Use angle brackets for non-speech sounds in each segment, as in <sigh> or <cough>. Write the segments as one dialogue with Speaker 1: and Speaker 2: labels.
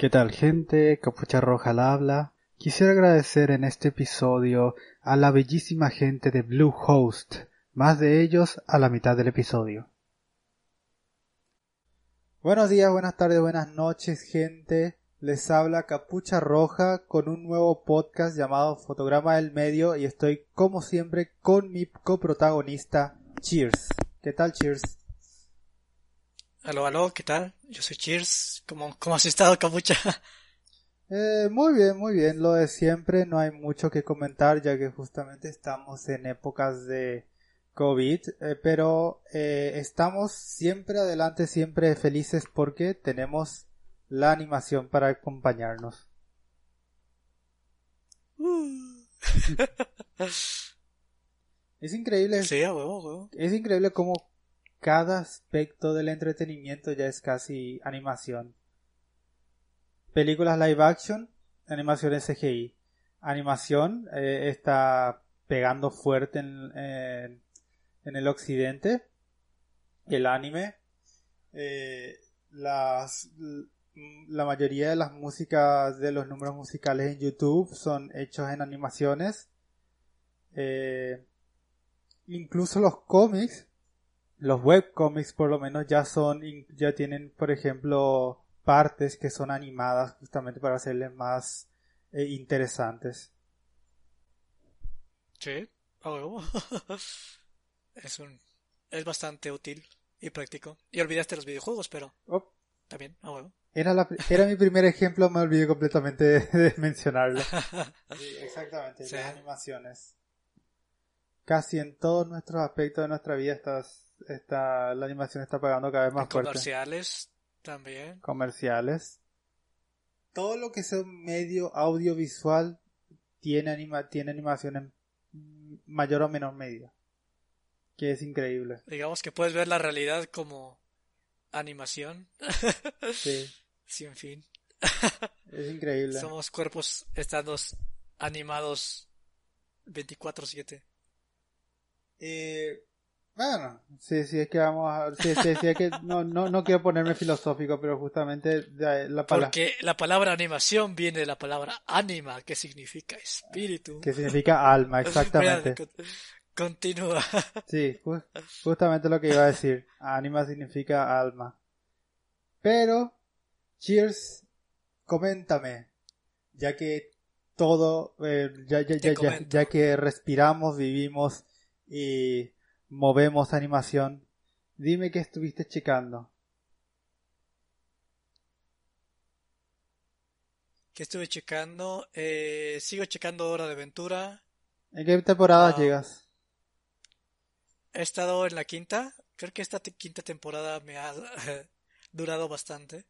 Speaker 1: ¿Qué tal gente? Capucha Roja la habla. Quisiera agradecer en este episodio a la bellísima gente de Bluehost, más de ellos a la mitad del episodio. Buenos días, buenas tardes, buenas noches gente. Les habla Capucha Roja con un nuevo podcast llamado Fotograma del Medio y estoy como siempre con mi coprotagonista Cheers. ¿Qué tal Cheers?
Speaker 2: Aló, aló, ¿qué tal? Yo soy Cheers. ¿Cómo, cómo has estado, Capucha? <laughs>
Speaker 1: Eh, muy bien, muy bien. Lo de siempre, no hay mucho que comentar ya que justamente estamos en épocas de COVID, eh, pero eh, estamos siempre adelante, siempre felices porque tenemos la animación para acompañarnos. <laughs> es increíble.
Speaker 2: Sí, a huevo, huevo.
Speaker 1: Es increíble cómo cada aspecto del entretenimiento ya es casi animación. Películas live action, animación CGI. Animación eh, está pegando fuerte en, el occidente. El anime. Eh, las, la mayoría de las músicas de los números musicales en YouTube son hechos en animaciones. Eh, incluso los cómics los webcomics por lo menos ya son ya tienen por ejemplo partes que son animadas justamente para hacerles más eh, interesantes.
Speaker 2: Sí <laughs> es un es bastante útil y práctico. Y olvidaste los videojuegos pero
Speaker 1: oh.
Speaker 2: también a huevo.
Speaker 1: Era, la, era mi primer ejemplo me olvidé completamente de, <laughs> de mencionarlo. <laughs> Sí, exactamente sí. las animaciones casi en todos nuestros aspectos de nuestra vida está, la animación está pagando cada vez más fuerte.
Speaker 2: Comerciales también.
Speaker 1: Comerciales. Todo lo que sea un medio audiovisual tiene, anima, tiene animación en mayor o menor medida. Que es increíble.
Speaker 2: Digamos que puedes ver la realidad como animación. <laughs>
Speaker 1: Sí.
Speaker 2: Sin fin.
Speaker 1: Es increíble.
Speaker 2: Somos cuerpos estados animados 24/7.
Speaker 1: Eh, bueno, sí, sí, es que vamos a... Sí, sí, sí, es que no, no, no quiero ponerme filosófico, pero justamente la palabra...
Speaker 2: Porque la palabra animación viene de la palabra anima, que significa espíritu.
Speaker 1: Que significa alma, <laughs> exactamente.
Speaker 2: Continúa. <laughs>
Speaker 1: Sí, just, justamente lo que iba a decir. Anima significa alma. Pero, Cheers, coméntame, ya que todo, eh, ya, ya, ya, ya, ya que respiramos, vivimos y movemos animación, dime qué estuviste checando.
Speaker 2: ¿Qué estuve checando? Eh, sigo checando Hora de Aventura.
Speaker 1: ¿En qué temporada
Speaker 2: Ah.
Speaker 1: llegas?
Speaker 2: He estado en la quinta. Creo que esta quinta temporada me ha <laughs> durado bastante.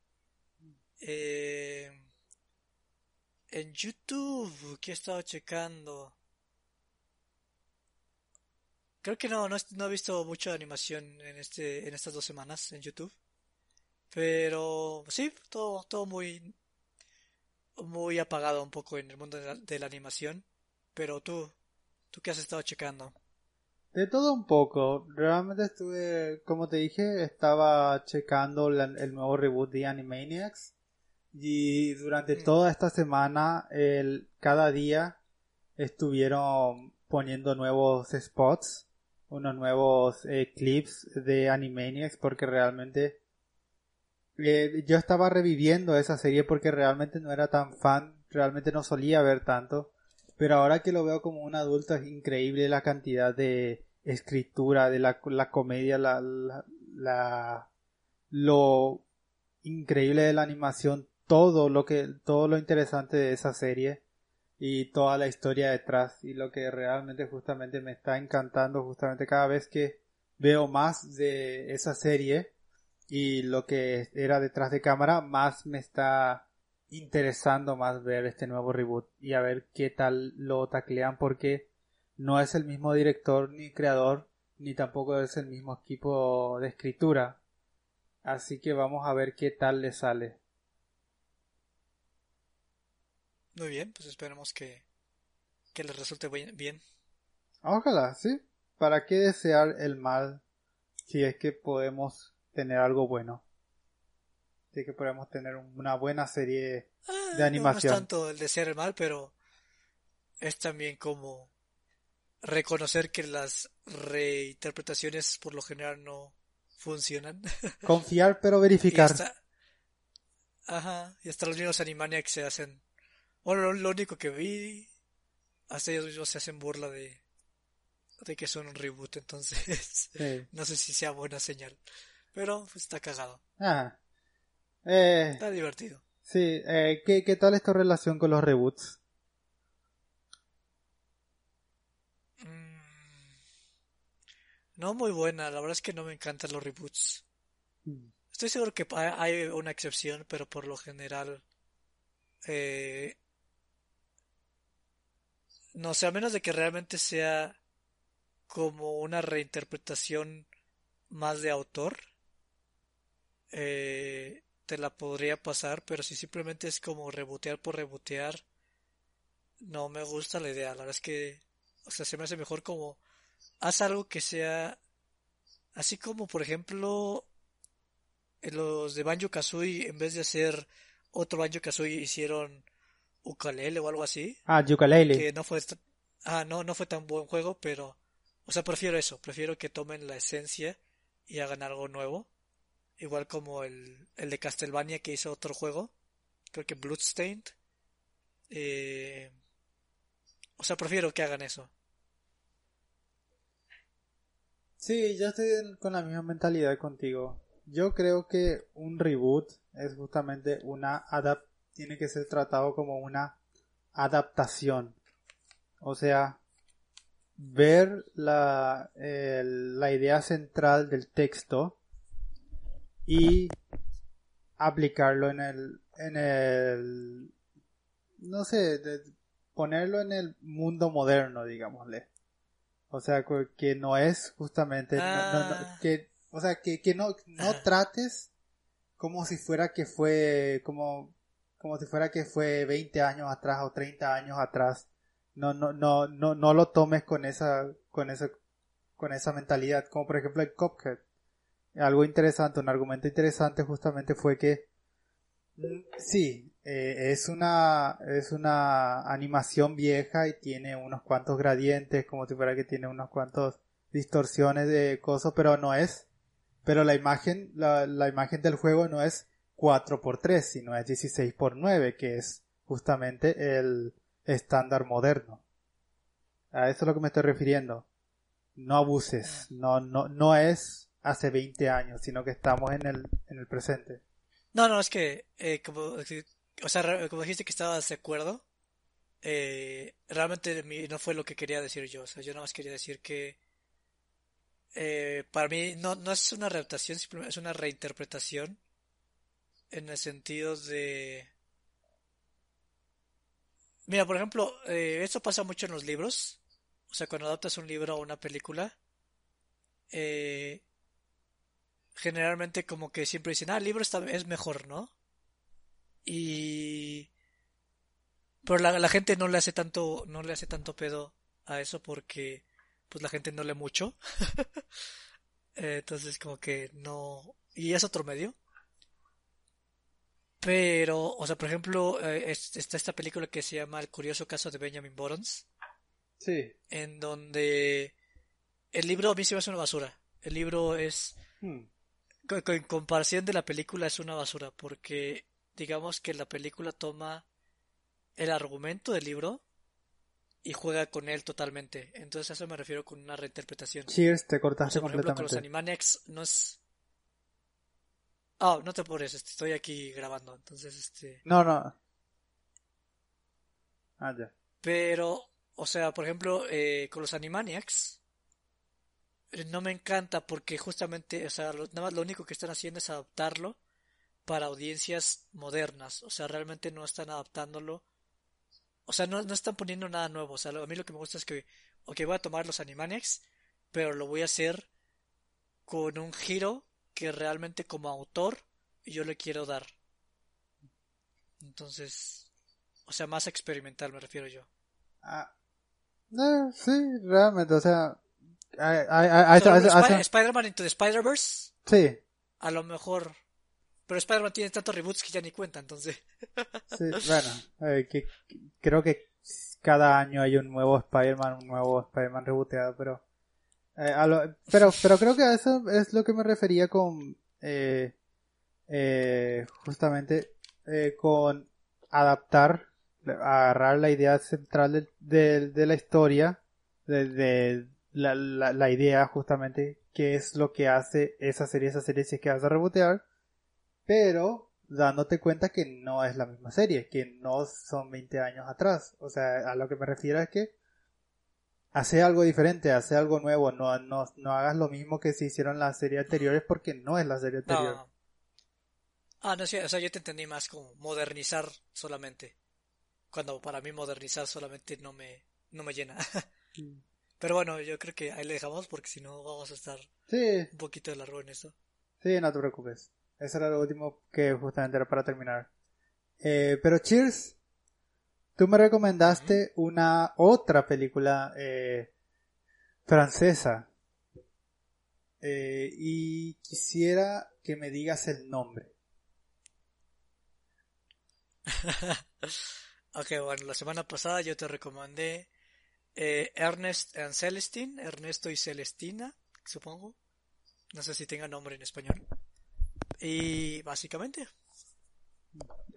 Speaker 2: Eh, en YouTube, ¿qué he estado checando? Creo que no, no, he- no he visto mucha animación en este, en estas dos semanas en YouTube. Pero sí, todo, todo muy, muy apagado un poco en el mundo de la, de la animación. Pero tú, ¿tú qué has estado checando?
Speaker 1: De todo un poco. Realmente estuve, como te dije, estaba checando la- el nuevo reboot de Animaniacs. Y durante
Speaker 2: Mm.
Speaker 1: toda esta semana, el, cada día estuvieron poniendo nuevos spots, unos nuevos eh, clips de Animaniacs, porque realmente eh, yo estaba reviviendo esa serie porque realmente no era tan fan, realmente no solía ver tanto. Pero ahora que lo veo como un adulto es increíble la cantidad de escritura, de la, la comedia, la, la, lo increíble de la animación, todo lo que, todo lo interesante de esa serie y toda la historia detrás y lo que realmente justamente me está encantando justamente cada vez que veo más de esa serie y lo que era detrás de cámara más me está interesando más ver este nuevo reboot y a ver qué tal lo taclean porque no es el mismo director ni creador ni tampoco es el mismo equipo de escritura. Así que vamos a ver qué tal le sale
Speaker 2: Muy bien, pues esperemos que, que les resulte bien.
Speaker 1: ojalá sí para qué desear el mal si es que podemos tener algo bueno de que podamos tener una buena serie
Speaker 2: Ah,
Speaker 1: de animación.
Speaker 2: No, es tanto el de ser el mal, pero es también como reconocer que las reinterpretaciones por lo general no funcionan.
Speaker 1: Confiar pero
Speaker 2: y
Speaker 1: verificar.
Speaker 2: hasta, ajá, y hasta los mismos Animaniacs se hacen, bueno, lo, único que vi, hasta ellos mismos se hacen burla de, de que son un reboot, entonces <laughs>
Speaker 1: Sí. <laughs>
Speaker 2: no sé si sea buena señal, pero pues, está cagado,
Speaker 1: Ah. Eh,
Speaker 2: está divertido.
Speaker 1: sí, eh, ¿qué, ¿qué tal es tu relación con los reboots?
Speaker 2: Mm, No muy buena, la verdad es que no me encantan los reboots. Estoy seguro que hay una excepción, pero por lo general, eh, no sé, a menos de que realmente sea como una reinterpretación más de autor, eh, te la podría pasar, pero si simplemente es como rebotear por rebotear, no me gusta la idea. La verdad es que, o sea, se me hace mejor como haz algo que sea así como, por ejemplo, en los de Banjo Kazooie, en vez de hacer otro Banjo Kazooie, hicieron Ukulele o algo así,
Speaker 1: Ah, Yooka-Laylee.
Speaker 2: que no fue, ah, no, no fue tan buen juego, pero, o sea, prefiero eso, prefiero que tomen la esencia y hagan algo nuevo, igual como el, el de Castlevania que hizo otro juego, creo que Bloodstained, eh, o sea, prefiero que hagan eso.
Speaker 1: Sí, yo estoy con la misma mentalidad contigo. Yo creo que un reboot es justamente una adap tiene que ser tratado como una adaptación. O sea, ver la, el- la idea central del texto y aplicarlo en el, en el, no sé, de- ponerlo en el mundo moderno, digámosle. O sea, que no es justamente, no- no- no-
Speaker 2: Ah.
Speaker 1: que, o sea, que, que no, no trates como si fuera que fue, como, como si fuera que fue 20 años atrás o 30 años atrás. No, no, no, no, no lo tomes con esa, con esa, con esa mentalidad. Como por ejemplo el Cuphead. Algo interesante, un argumento interesante justamente fue que sí, eh, es una, es una animación vieja y tiene unos cuantos gradientes, como si fuera que tiene unos cuantos distorsiones de cosas, pero no es, pero la imagen, la, la imagen del juego no es 4x3, sino es 16x9, que es justamente el estándar moderno. A eso es lo que me estoy refiriendo. No abuses, no, no, no es hace 20 años, sino que estamos en el, en el presente.
Speaker 2: No, no, es que, eh, como, o sea, como dijiste que estabas de acuerdo, eh, realmente no fue lo que quería decir yo, o sea, yo nada más quería decir que eh, para mí no, no es una adaptación, simplemente es una reinterpretación en el sentido de... Mira, por ejemplo, eh, esto pasa mucho en los libros, o sea, cuando adaptas un libro o una película, eh, generalmente como que siempre dicen, ah, el libro está, es mejor, ¿no? Y... Pero la, la gente no le hace tanto, no le hace tanto pedo a eso porque pues la gente no lee mucho. <laughs> Eh, Entonces como que no... Y es otro medio. Pero, o sea, por ejemplo, eh, es- está esta película que se llama El curioso caso de Benjamin Buttons,
Speaker 1: Sí.
Speaker 2: en donde el libro a mí se me hace una basura. El libro es
Speaker 1: Hmm.
Speaker 2: en comparación de la película es una basura porque digamos que la película toma el argumento del libro y juega con él totalmente. Entonces a eso me refiero con una reinterpretación.
Speaker 1: Cheers, te
Speaker 2: O
Speaker 1: cortaste
Speaker 2: sea, por ejemplo, con los. Animaniacs no es... Ah, no te apures, este, estoy aquí grabando, entonces este...
Speaker 1: No, no. Ah, ya.
Speaker 2: Pero, o sea, por ejemplo, eh, con los Animaniacs eh, no me encanta porque justamente, o sea, lo, nada más lo único que están haciendo es adaptarlo para audiencias modernas. O sea, realmente no están adaptándolo. O sea, no, no están poniendo nada nuevo. O sea, lo- a mí lo que me gusta es que, ok, voy a tomar los Animaniacs, pero lo voy a hacer con un giro que realmente como autor yo le quiero dar. Entonces, o sea, más experimental me refiero yo.
Speaker 1: Ah, no, sí, realmente, o sea, eso-
Speaker 2: Spider-Man Into the Spider-Verse,
Speaker 1: sí,
Speaker 2: a lo mejor Pero Spider-Man tiene tantos reboots que ya ni cuenta, entonces. <laughs>
Speaker 1: sí, bueno, eh, que, creo que cada año hay un nuevo Spider-Man, un nuevo Spider-Man rebooteado, pero... Eh, pero, pero creo que a eso es lo que me refería con... Eh, eh, justamente eh, con adaptar, agarrar la idea central de, de, la historia, de, la, la, la, idea justamente que es lo que hace esa serie, esa serie si es que vas a rebotear, pero dándote cuenta que no es la misma serie, que no son 20 años atrás. O sea, a lo que me refiero es que hace algo diferente, hace algo nuevo, no, no, no hagas lo mismo que se hicieron las series anteriores porque no es la serie anterior.
Speaker 2: Ah, no, sí, o sea, yo te entendí más como modernizar solamente. Cuando para mí modernizar solamente no me, no me llena. <laughs> Pero bueno, yo creo que ahí le dejamos porque si no vamos a estar un poquito de largo en esto.
Speaker 1: Sí, no te preocupes. Eso era lo último que justamente era para terminar. Eh, pero Cheers, tú me recomendaste una otra película eh, francesa. Eh, y quisiera que me digas el nombre. <laughs>
Speaker 2: ok, bueno, la semana pasada yo te recomendé eh, Ernest and Celestine, Ernesto y Celestina, supongo. No sé si tenga nombre en español. Y básicamente.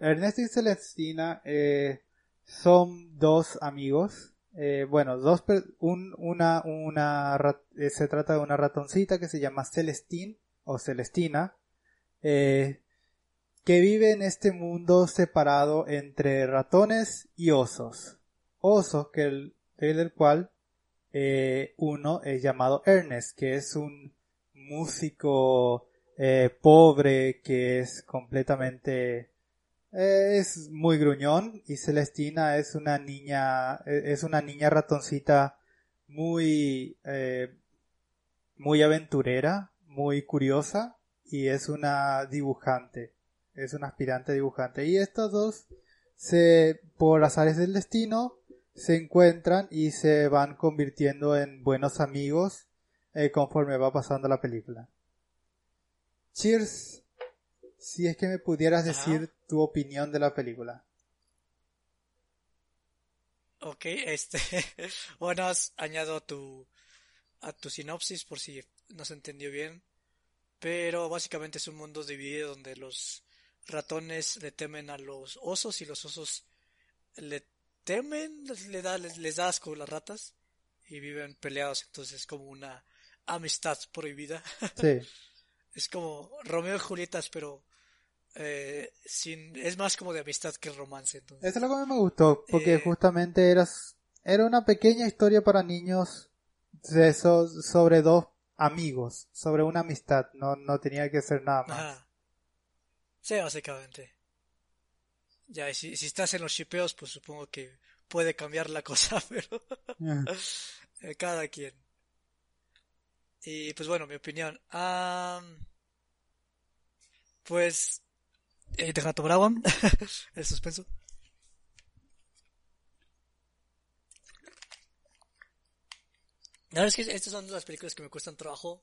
Speaker 1: Ernesto y Celestina eh, son dos amigos. Eh, bueno, dos un, una, una eh, se trata de una ratoncita que se llama Celestine o Celestina. Eh, que vive en este mundo separado entre ratones y osos. Osos que el, del cual eh, uno es llamado Ernest, que es un músico eh, pobre que es completamente es muy gruñón y Celestina es una niña es una niña ratoncita muy muy aventurera muy curiosa y es una dibujante es un aspirante dibujante. Y estos dos, se, por azares del destino, se encuentran y se van convirtiendo en buenos amigos eh, conforme va pasando la película. Cheers, si es que me pudieras decir tu opinión de la película.
Speaker 2: Ok, este, <laughs> bueno, has añado tu, a tu sinopsis por si no se entendió bien, pero básicamente es un mundo dividido donde los ratones le temen a los osos y los osos le temen, le da, les, da asco las ratas y viven peleados, entonces es como una amistad prohibida. <laughs> Sí. es como Romeo y Julietas, pero eh, sin, es más como de amistad que romance. Entonces.
Speaker 1: Eso es lo que a mí me gustó, porque eh, justamente eras, era una pequeña historia para niños de esos, sobre dos amigos, sobre una amistad, no, no tenía que ser nada más.
Speaker 2: Sí, básicamente. Ya, y si, si estás en los shipeos, pues supongo que puede cambiar la <laughs> cosa, pero <laughs> eh, cada quien. Y pues bueno, mi opinión. pues... Eh, deja tomar agua. El suspenso. La verdad es que estas son las películas que me cuestan trabajo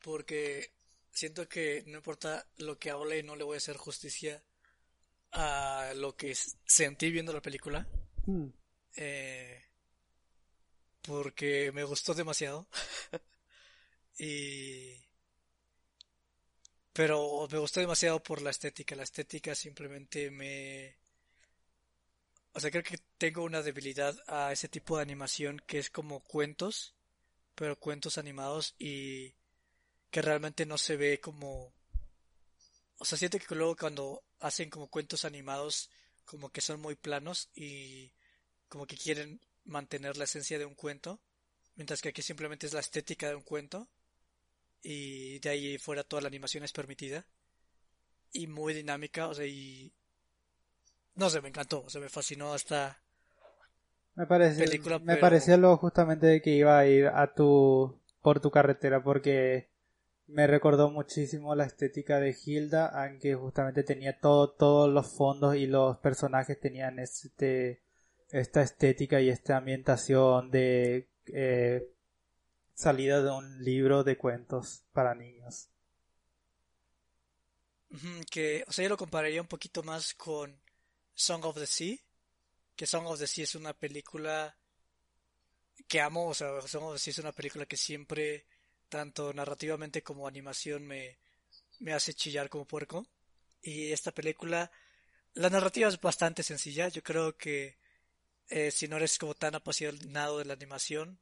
Speaker 2: porque siento que no importa lo que hable, no le voy a hacer justicia a lo que sentí viendo la película. Hmm. Eh, porque me gustó demasiado. <laughs> y... Pero me gustó demasiado por la estética. La estética simplemente me... O sea, creo que tengo una debilidad a ese tipo de animación que es como cuentos, pero cuentos animados y que realmente no se ve como... O sea, siento que luego cuando hacen como cuentos animados, como que son muy planos y como que quieren mantener la esencia de un cuento, mientras que aquí simplemente es la estética de un cuento y de ahí fuera toda la animación es permitida y muy dinámica, o sea, y no sé, me encantó, o sea, me fascinó hasta
Speaker 1: me parece me pareció lo justamente que iba a ir a tu por tu carretera porque me recordó muchísimo la estética de Hilda, aunque justamente tenía todo, todos los fondos y los personajes tenían este, esta estética y esta ambientación de eh, salida de un libro de cuentos para niños.
Speaker 2: que, o sea, yo lo compararía un poquito más con Song of the Sea, que Song of the Sea es una película que amo, o sea, Song of the Sea es una película que siempre, tanto narrativamente como animación, me, me hace chillar como puerco. Y esta película, la narrativa es bastante sencilla, yo creo que eh, si no eres como tan apasionado de la animación,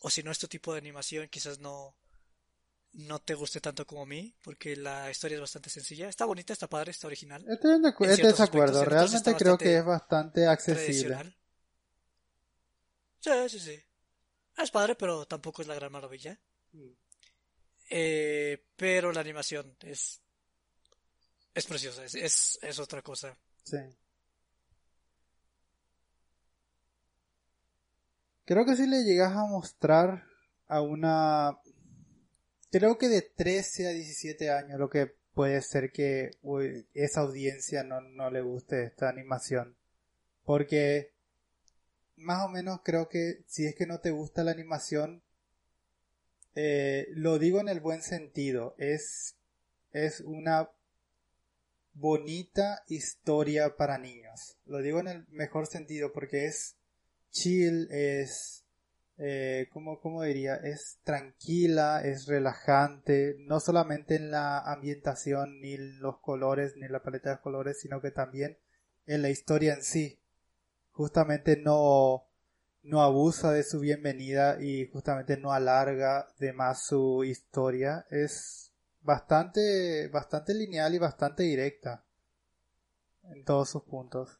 Speaker 2: o si no es tu tipo de animación, quizás no, no te guste tanto como a mí, porque la historia es bastante sencilla. Está bonita, está padre, está original.
Speaker 1: Estoy de, desacuerdo, realmente creo que es bastante accesible.
Speaker 2: Sí, sí, sí. Es padre, pero tampoco es la gran maravilla. Mm. Eh, pero la animación es es preciosa, es, es, es otra cosa.
Speaker 1: Sí. Creo que si le llegas a mostrar a una creo que de 13 a 17 años lo que puede ser que esa audiencia no, no le guste esta animación. Porque más o menos creo que si es que no te gusta la animación, eh, lo digo en el buen sentido, es, es una bonita historia para niños. Lo digo en el mejor sentido porque es chill, es eh, ¿cómo, diría? Es tranquila, es relajante, no solamente en la ambientación, ni los colores, ni la paleta de colores, sino que también en la historia en sí. Justamente no, no abusa de su bienvenida y justamente no alarga de más su historia. Es bastante, bastante lineal y bastante directa en todos sus puntos.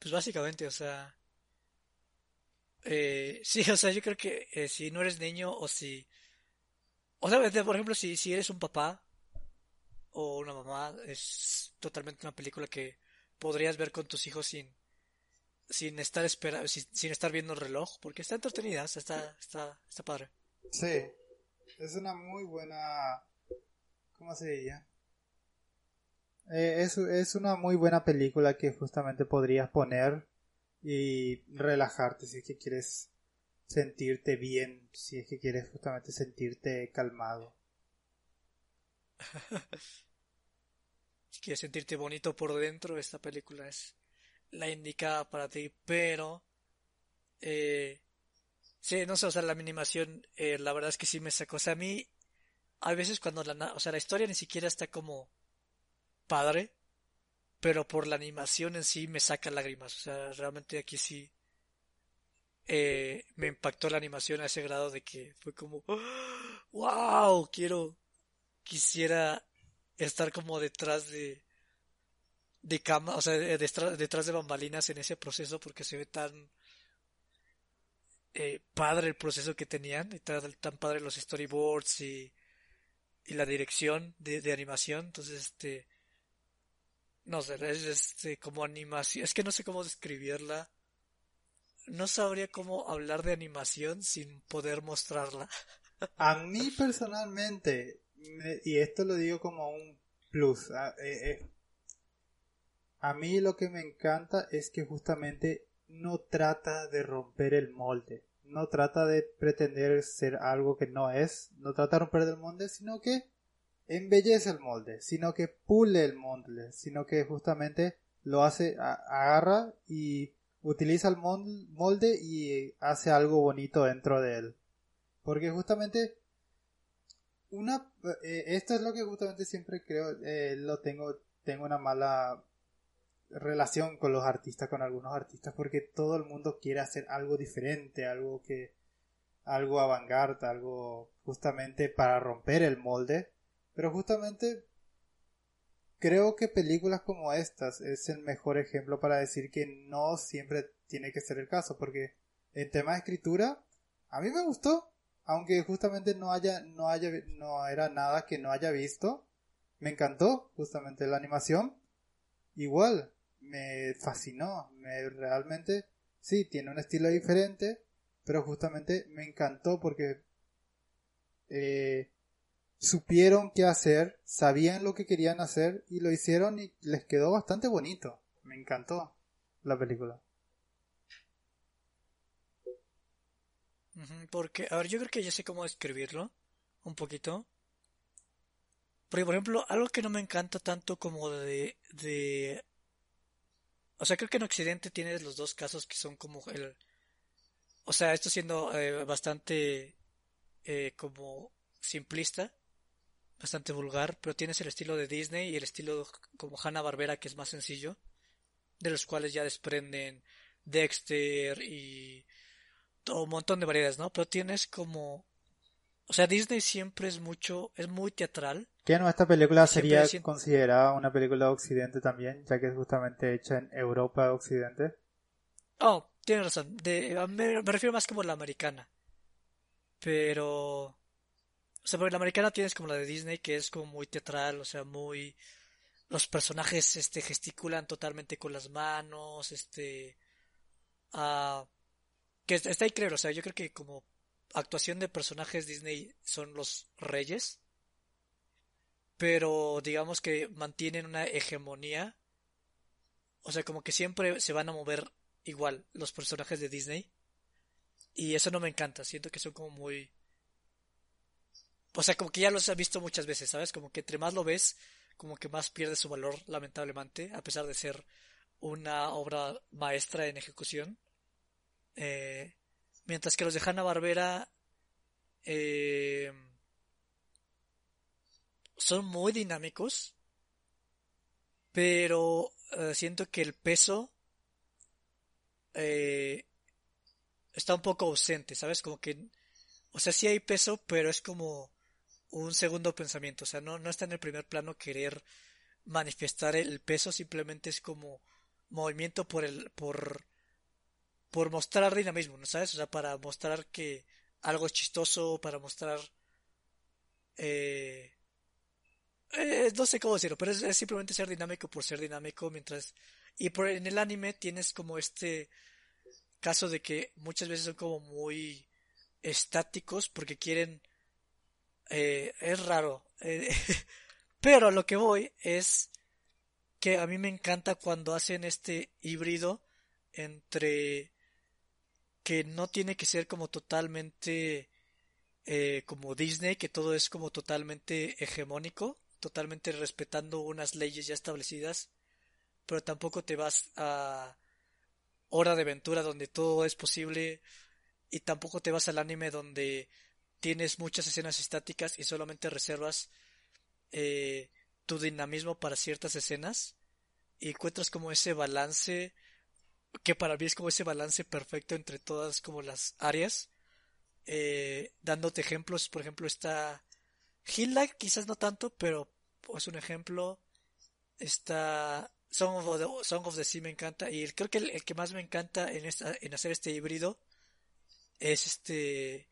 Speaker 2: Pues básicamente, o sea... Eh, sí, o sea, yo creo que eh, si no eres niño o si... O sea, por ejemplo, si, si eres un papá o una mamá, es totalmente una película que podrías ver con tus hijos sin sin estar espera, sin, estar viendo el reloj, porque está entretenida, está, está, está padre.
Speaker 1: Sí, es una muy buena, ¿cómo se diría? Eh, es, es una muy buena película que justamente podrías poner y relajarte si es que quieres sentirte bien, si es que quieres justamente sentirte calmado. <laughs>
Speaker 2: si quieres sentirte bonito por dentro, esta película es la indicada para ti, pero eh, sí, no sé, o sea, la animación, eh, la verdad es que sí me sacó, o sea, a mí, hay veces cuando la, o sea, la historia ni siquiera está como padre, pero por la animación en sí me saca lágrimas. O sea, realmente aquí sí eh, me impactó la animación a ese grado de que fue como, wow, quiero, quisiera estar como detrás de, de cama, o sea, detrás, de bambalinas en ese proceso porque se ve tan eh, padre el proceso que tenían y tan, tan padre los storyboards y, y la dirección de, de animación. Entonces, este, no sé, es este, como animación, es que no sé cómo describirla. No sabría cómo hablar de animación sin poder mostrarla.
Speaker 1: A mí personalmente, y esto lo digo como un plus, a, eh, eh, a mí lo que me encanta es que justamente no trata de romper el molde, no trata de pretender ser algo que no es, no trata de romper el molde, sino que embellece el molde, sino que pule el molde, sino que justamente lo hace, agarra y utiliza el molde y hace algo bonito dentro de él. Porque justamente una eh, esto es lo que justamente siempre creo eh, lo tengo tengo una mala relación con los artistas con algunos artistas porque todo el mundo quiere hacer algo diferente algo que algo avant algo justamente para romper el molde pero justamente creo que películas como estas es el mejor ejemplo para decir que no siempre tiene que ser el caso, porque en tema de escritura a mí me gustó, aunque justamente no haya no haya no era nada que no haya visto, me encantó justamente la animación. Igual me fascinó, me realmente sí tiene un estilo diferente, pero justamente me encantó porque eh, supieron qué hacer, sabían lo que querían hacer y lo hicieron y les quedó bastante bonito. Me encantó la película.
Speaker 2: Porque, a ver, yo creo que ya sé cómo describirlo un poquito. Porque, por ejemplo, algo que no me encanta tanto como de, de... O sea, creo que en Occidente tienes los dos casos que son como el... O sea, esto siendo eh, bastante eh, como simplista, bastante vulgar, pero tienes el estilo de Disney y el estilo como Hanna Barbera que es más sencillo, de los cuales ya desprenden Dexter y todo un montón de variedades, ¿no? Pero tienes como o sea, Disney siempre es mucho, es muy teatral.
Speaker 1: ¿Qué no esta película sería considerada una película de Occidente también, ya que es justamente hecha en Europa Occidente?
Speaker 2: Oh, tienes razón. De, me, refiero más como la americana. Pero... O sea, porque la americana tienes como la de Disney, que es como muy teatral, o sea, muy... Los personajes este, gesticulan totalmente con las manos, este... Uh, que está increíble, o sea, yo creo que como actuación de personajes Disney son los reyes, pero digamos que mantienen una hegemonía, o sea, como que siempre se van a mover igual los personajes de Disney, y eso no me encanta, siento que son como muy... O sea, como que ya los he visto muchas veces, ¿sabes? Como que entre más lo ves, como que más pierde su valor, lamentablemente, a pesar de ser una obra maestra en ejecución. Eh, Mientras que los de Hanna Barbera eh, son muy dinámicos, pero eh, siento que el peso eh, está un poco ausente, ¿sabes? Como que, o sea, sí hay peso, pero es como un segundo pensamiento, o sea, no, no está en el primer plano querer manifestar el peso, simplemente es como movimiento por el, por, por mostrar dinamismo, ¿no sabes? O sea, para mostrar que algo es chistoso, para mostrar... Eh, eh, no sé cómo decirlo, pero es, simplemente ser dinámico por ser dinámico, mientras... Y por, en el anime tienes como este caso de que muchas veces son como muy estáticos porque quieren... Eh, es raro. Eh, <laughs> pero lo que voy es que a mí me encanta cuando hacen este híbrido entre que no tiene que ser como totalmente eh, como Disney, que todo es como totalmente hegemónico, totalmente respetando unas leyes ya establecidas, pero tampoco te vas a Hora de Aventura donde todo es posible y tampoco te vas al anime donde tienes muchas escenas estáticas y solamente reservas eh, tu dinamismo para ciertas escenas y encuentras como ese balance que para mí es como ese balance perfecto entre todas como las áreas. Eh, dándote ejemplos, por ejemplo, está Hilda, quizás no tanto, pero es un ejemplo. Está Song of the, Song of the Sea me encanta. Y creo que el, que más me encanta en, esta, en hacer este híbrido es este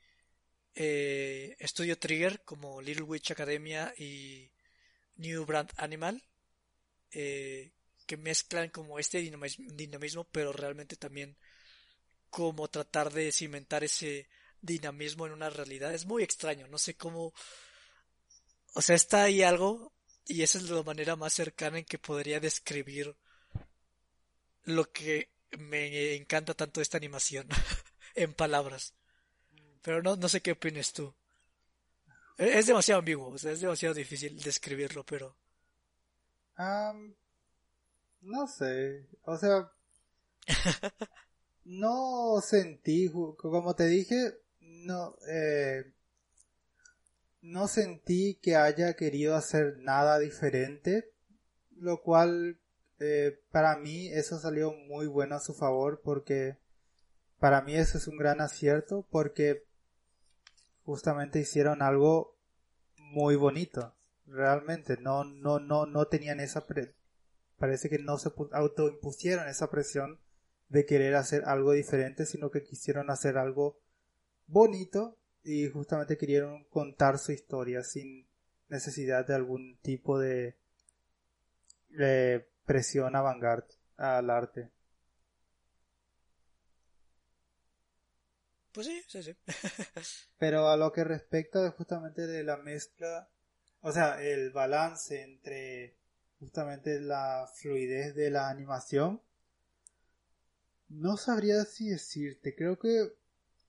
Speaker 2: eh, Trigger, como Little Witch Academia y New Brand Animal. Eh, que mezclan como este dinamismo, pero realmente también como tratar de cimentar ese dinamismo en una realidad. Es muy extraño, no sé cómo... O sea, está ahí algo y esa es la manera más cercana en que podría describir lo que me encanta tanto esta animación <laughs> en palabras. Pero no, no sé qué opinas tú. Es demasiado ambiguo, o sea, es demasiado difícil describirlo, pero...
Speaker 1: No sé, o sea, <laughs> no sentí, como te dije, no, eh, no sentí que haya querido hacer nada diferente, lo cual eh, para mí eso salió muy bueno a su favor porque para mí eso es un gran acierto porque justamente hicieron algo muy bonito realmente no no no no tenían esa pre parece que no se autoimpusieron esa presión de querer hacer algo diferente, sino que quisieron hacer algo bonito y justamente querían contar su historia sin necesidad de algún tipo de, presión avant al arte.
Speaker 2: Pues sí, sí, sí. <laughs>
Speaker 1: Pero a lo que respecta justamente de la mezcla, o sea, el balance entre justamente la fluidez de la animación. No sabría si decirte, creo que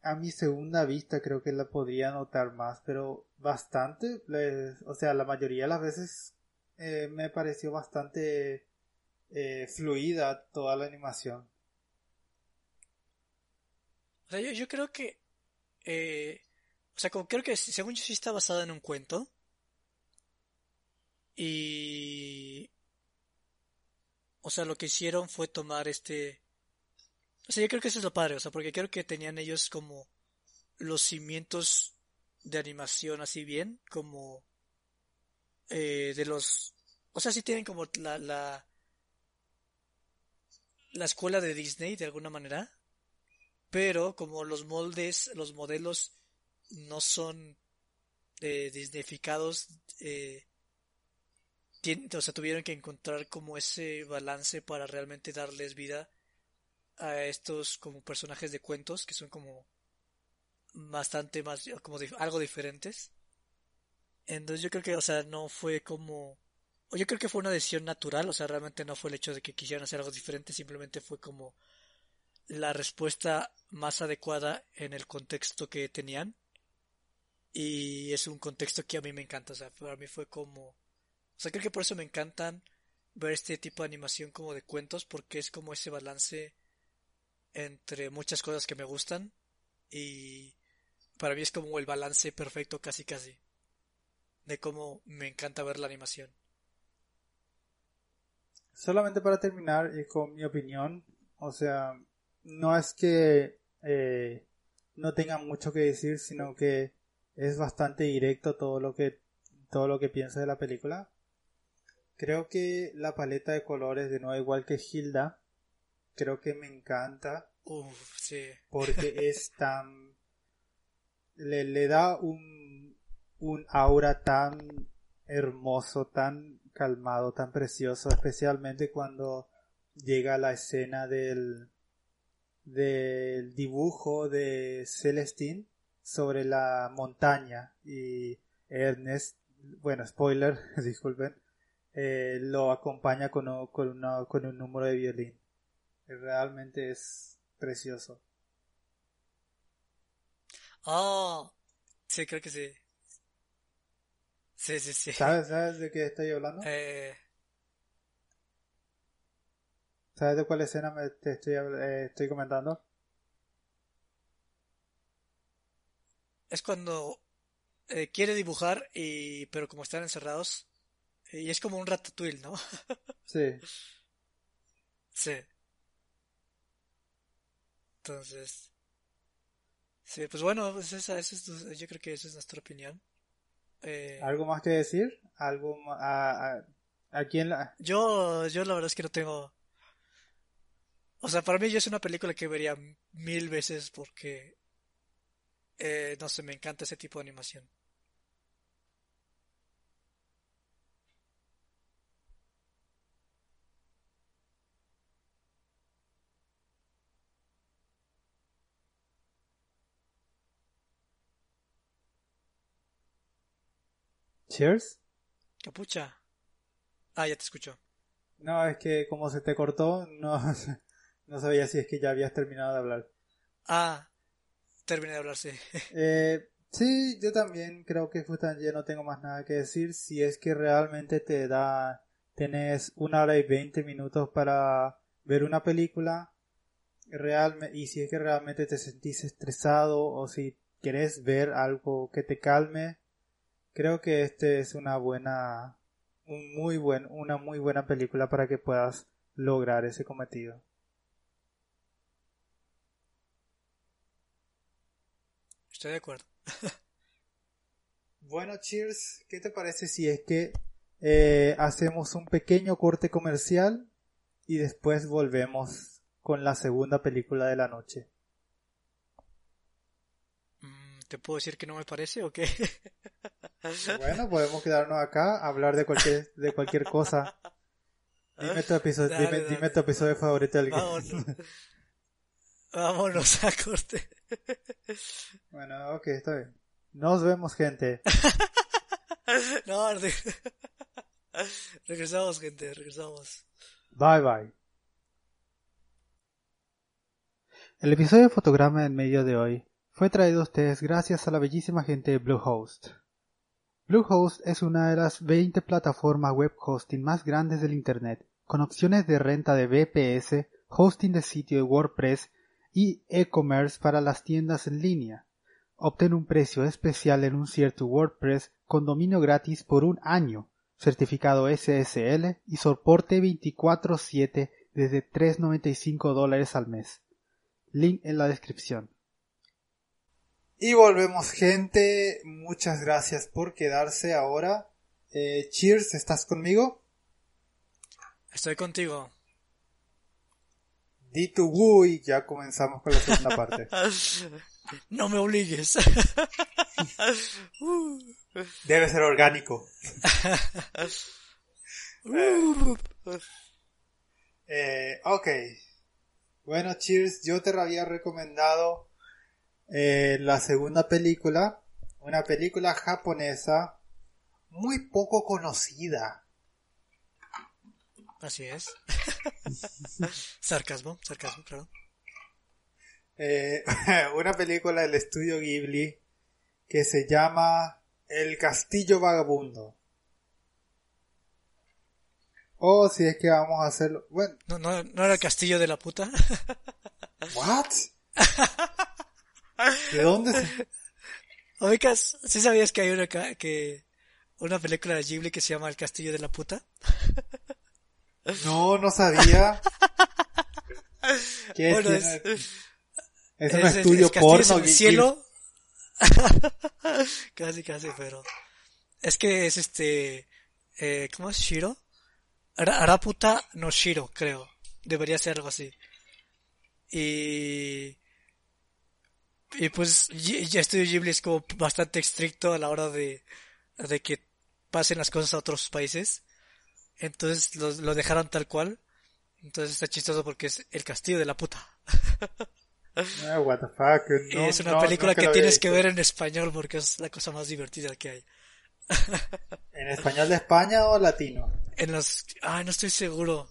Speaker 1: a mi segunda vista creo que la podría notar más, pero bastante, o sea, la mayoría de las veces eh, me pareció bastante eh, fluida toda la animación.
Speaker 2: O sea, yo, creo que, eh, o sea, como creo que según yo sí está basada en un cuento. Y, o sea, lo que hicieron fue tomar este, o sea, yo creo que eso es lo padre, o sea, porque creo que tenían ellos como los cimientos de animación así bien, como eh, de los, o sea, sí tienen como la, la, la escuela de Disney de alguna manera, pero como los moldes, los modelos no son eh, disneyficados, eh, o sea, tuvieron que encontrar como ese balance para realmente darles vida a estos como personajes de cuentos que son como bastante más como algo diferentes. Entonces yo creo que o sea no fue como yo creo que fue una decisión natural o sea realmente no fue el hecho de que quisieran hacer algo diferente simplemente fue como la respuesta más adecuada en el contexto que tenían y es un contexto que a mí me encanta o sea para mí fue como o sea creo que por eso me encantan ver este tipo de animación como de cuentos porque es como ese balance entre muchas cosas que me gustan y para mí es como el balance perfecto casi casi de cómo me encanta ver la animación.
Speaker 1: Solamente para terminar y con mi opinión, o sea, no es que eh, no tenga mucho que decir, sino que es bastante directo todo lo que todo lo que pienso de la película. Creo que la paleta de colores, de nuevo igual que Hilda, creo que me encanta. Porque <laughs> es tan. Le, le da un, un aura tan hermoso, tan calmado, tan precioso, especialmente cuando llega la escena del, del dibujo de Celestine sobre la montaña y Ernest, bueno, spoiler, <laughs> disculpen, eh, lo acompaña con, con, con un número de violín. Realmente es precioso.
Speaker 2: Oh, sí, creo que sí. Sí, sí, sí.
Speaker 1: ¿Sabes, <laughs> ¿Sabes de qué estoy hablando?
Speaker 2: Eh...
Speaker 1: ¿Sabes de cuál escena me te estoy, eh, estoy comentando?
Speaker 2: Es cuando eh, quiere dibujar y pero como están encerrados y es como un ratatouille, ¿no? <laughs>
Speaker 1: sí.
Speaker 2: Sí. Entonces, sí, pues bueno, pues esa, esa es, yo creo que esa es nuestra opinión. Eh,
Speaker 1: ¿Algo más que decir? ¿Algo a, a, a quién la...
Speaker 2: Yo, yo la verdad es que no tengo... O sea, para mí yo es una película que vería mil veces porque... Eh, no sé, me encanta ese tipo de animación.
Speaker 1: Cheers.
Speaker 2: Capucha. Ah, ya te escucho.
Speaker 1: No, es que como se te cortó, no, <laughs> no sabía si es que ya habías terminado de hablar.
Speaker 2: Ah, terminé de hablar, sí. <laughs>
Speaker 1: Eh, sí, yo también creo que justamente ya no tengo más nada que decir. Si es que realmente te da, tenés una hora y veinte minutos para ver una película, realmente, y si es que realmente te sentís estresado o si querés ver algo que te calme, Creo que este es una buena, un muy buen, una muy buena película para que puedas lograr ese cometido.
Speaker 2: Estoy de acuerdo. <laughs>
Speaker 1: bueno, Cheers, ¿qué te parece si es que eh, hacemos un pequeño corte comercial y después volvemos con la segunda película de la noche?
Speaker 2: Mm, ¿Te puedo decir que no me parece o qué?
Speaker 1: Bueno, podemos quedarnos acá, hablar de cualquier, de cualquier cosa. Dime tu episodio, dime, tu episodio favorito del
Speaker 2: Vámonos. Vámonos a corte. <laughs>
Speaker 1: Bueno, ok, está bien. Nos vemos, gente.
Speaker 2: no, <laughs> regresamos, gente, regresamos.
Speaker 1: Bye, bye. El episodio de fotograma en medio de hoy fue traído a ustedes gracias a la bellísima gente de Bluehost. Bluehost es una de las 20 plataformas web hosting más grandes del Internet, con opciones de renta de VPS, hosting de sitio de WordPress y e-commerce para las tiendas en línea. Obtén un precio especial en un cierto WordPress con dominio gratis por un año, certificado SSL y soporte 24/7 desde 3.95 dólares al mes. Link en la descripción. Y volvemos gente, muchas gracias por quedarse ahora. Eh, cheers, ¿estás conmigo?
Speaker 2: Estoy contigo.
Speaker 1: Di tu y ya comenzamos con la segunda parte. <laughs>
Speaker 2: no me obligues. <laughs>
Speaker 1: Debe ser orgánico. <laughs> eh, ok. Bueno, Cheers, yo te había recomendado eh, la segunda película, una película japonesa muy poco conocida.
Speaker 2: Así es. <laughs> sarcasmo, sarcasmo, claro.
Speaker 1: Eh, <laughs> una película del estudio Ghibli que se llama El Castillo Vagabundo. O oh, si es que vamos a hacerlo. Bueno.
Speaker 2: ¿No, no, no era el castillo de la puta? <laughs>
Speaker 1: ¿What? ¿De dónde se...
Speaker 2: Oigas, ¿sí sabías que hay una, que, una película de Ghibli que se llama El Castillo de la Puta?
Speaker 1: No, no sabía. <laughs> ¿Qué bueno, es, es, un estudio porno.
Speaker 2: el cielo. <laughs> casi, casi, pero... Es que es este... Eh, ¿Cómo es? ¿Shiro? Araputa no Shiro, creo. Debería ser algo así. Y... Y pues ya Estudio Ghibli es como bastante estricto a la hora de, de que pasen las cosas a otros países. Entonces lo, lo dejaron tal cual. Entonces está chistoso porque es el castillo de la puta.
Speaker 1: Ah, what the fuck. <laughs>
Speaker 2: y es una película que tienes que ver en español porque es la cosa más divertida que hay.
Speaker 1: ¿En español de España o latino? <laughs>
Speaker 2: En los... Ah, no estoy seguro.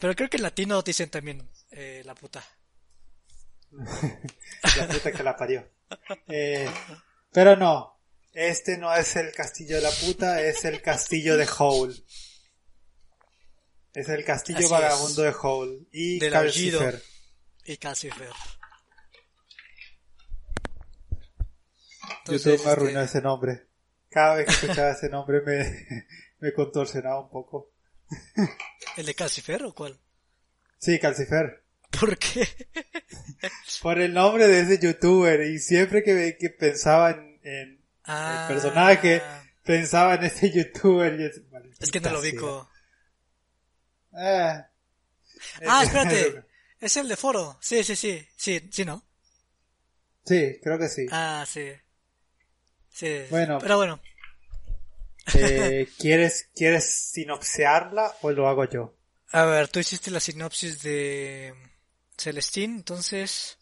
Speaker 2: Pero creo que en latino dicen también eh, la puta. <laughs>
Speaker 1: la puta que la parió. Eh, pero no, este no es el castillo de la puta, es el castillo de Howl. Es el castillo vagabundo de Howl. Y Calcifer.
Speaker 2: Y Calcifer.
Speaker 1: YouTube me arruinó este, ese nombre. Cada vez que escuchaba ese nombre me, <laughs> me contorsionaba un poco.
Speaker 2: ¿El de Calcifer o cuál?
Speaker 1: Sí, Calcifer.
Speaker 2: ¿Por qué?
Speaker 1: Por el nombre de ese youtuber y siempre que, que pensaba en, el ah. personaje, pensaba en ese <laughs> youtuber. Y
Speaker 2: es, que no lo ubico.
Speaker 1: Ah,
Speaker 2: ah espérate. <laughs> es el de foro. Sí, sí, sí. Sí, sí, ¿no?
Speaker 1: Sí, creo que sí.
Speaker 2: Ah, sí. Sí. Bueno. Pero bueno.
Speaker 1: Eh, <laughs> ¿quieres, ¿Quieres sinopsearla o lo hago yo?
Speaker 2: A ver, tú hiciste la sinopsis de Celestín, entonces...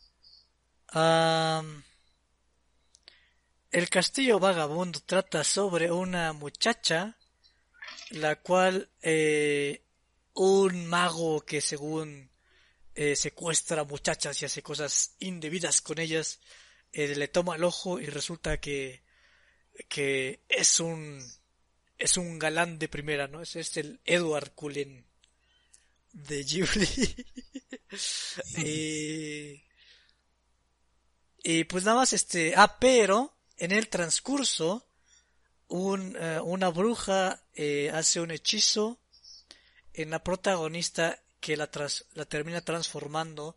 Speaker 2: el castillo vagabundo trata sobre una muchacha la cual eh, un mago que según eh, secuestra muchachas y hace cosas indebidas con ellas eh, le toma el ojo y resulta que que es un es un galán de primera no es, es el Edward Cullen de Ghibli. <laughs> y, y pues nada más este, ah, pero en el transcurso un, eh, una bruja eh, hace un hechizo en la protagonista que la, la termina transformando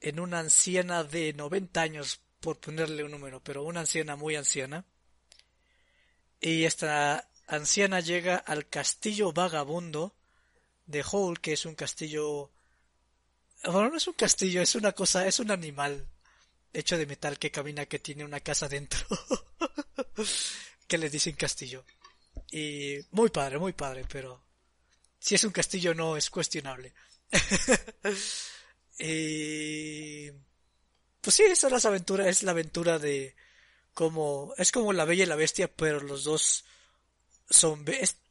Speaker 2: en una anciana de 90 años, por ponerle un número, pero una anciana muy anciana. Y esta anciana llega al castillo vagabundo de Hole, que es un castillo... Bueno, no es un castillo, es una cosa, es un animal hecho de metal que camina, que tiene una casa dentro, <laughs> que le dicen castillo. Y muy padre, muy padre, pero si es un castillo no es cuestionable. y <laughs> pues sí, esa es la aventura, es la aventura de como es como la bella y la bestia, pero los dos son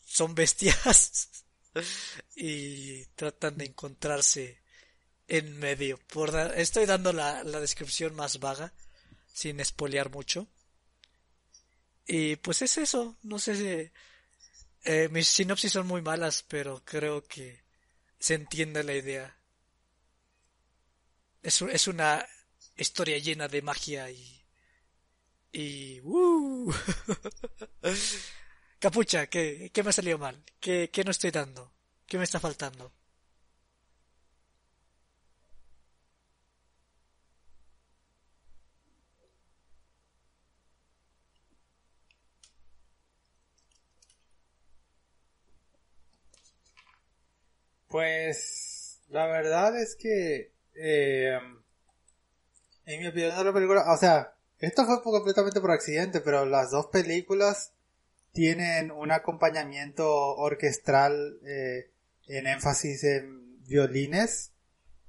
Speaker 2: son bestias. <laughs> y tratan de encontrarse en medio. Por estoy dando la, la, descripción más vaga. sin espolear mucho. Y pues es eso, no sé. Eh, mis sinopsis son muy malas, pero creo que se entiende la idea. Es, es una historia llena de magia y... Y... Uh. <laughs> Capucha, ¿qué, ¿qué me ha salido mal? ¿Qué, ¿Qué no estoy dando? ¿Qué me está faltando?
Speaker 1: Pues la verdad es que eh, en mi opinión de la película, o sea, esto fue completamente por accidente, pero las dos películas tienen un acompañamiento orquestral eh, en énfasis en violines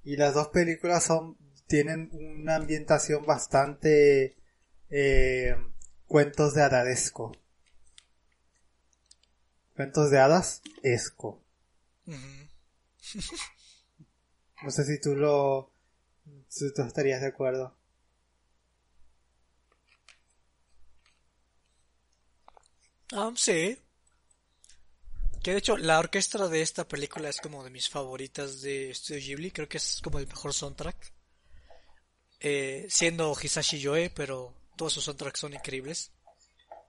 Speaker 1: y las dos películas son tienen una ambientación bastante eh, cuentos de hadadesco. Cuentos de hadas esco. <laughs> no sé si tú lo tú estarías de acuerdo.
Speaker 2: Ah, sí. Que de hecho la orquesta de esta película es como de mis favoritas de Studio Ghibli. Creo que es como el mejor soundtrack. Eh, siendo Hisashi Yoe, pero todos sus soundtracks son increíbles.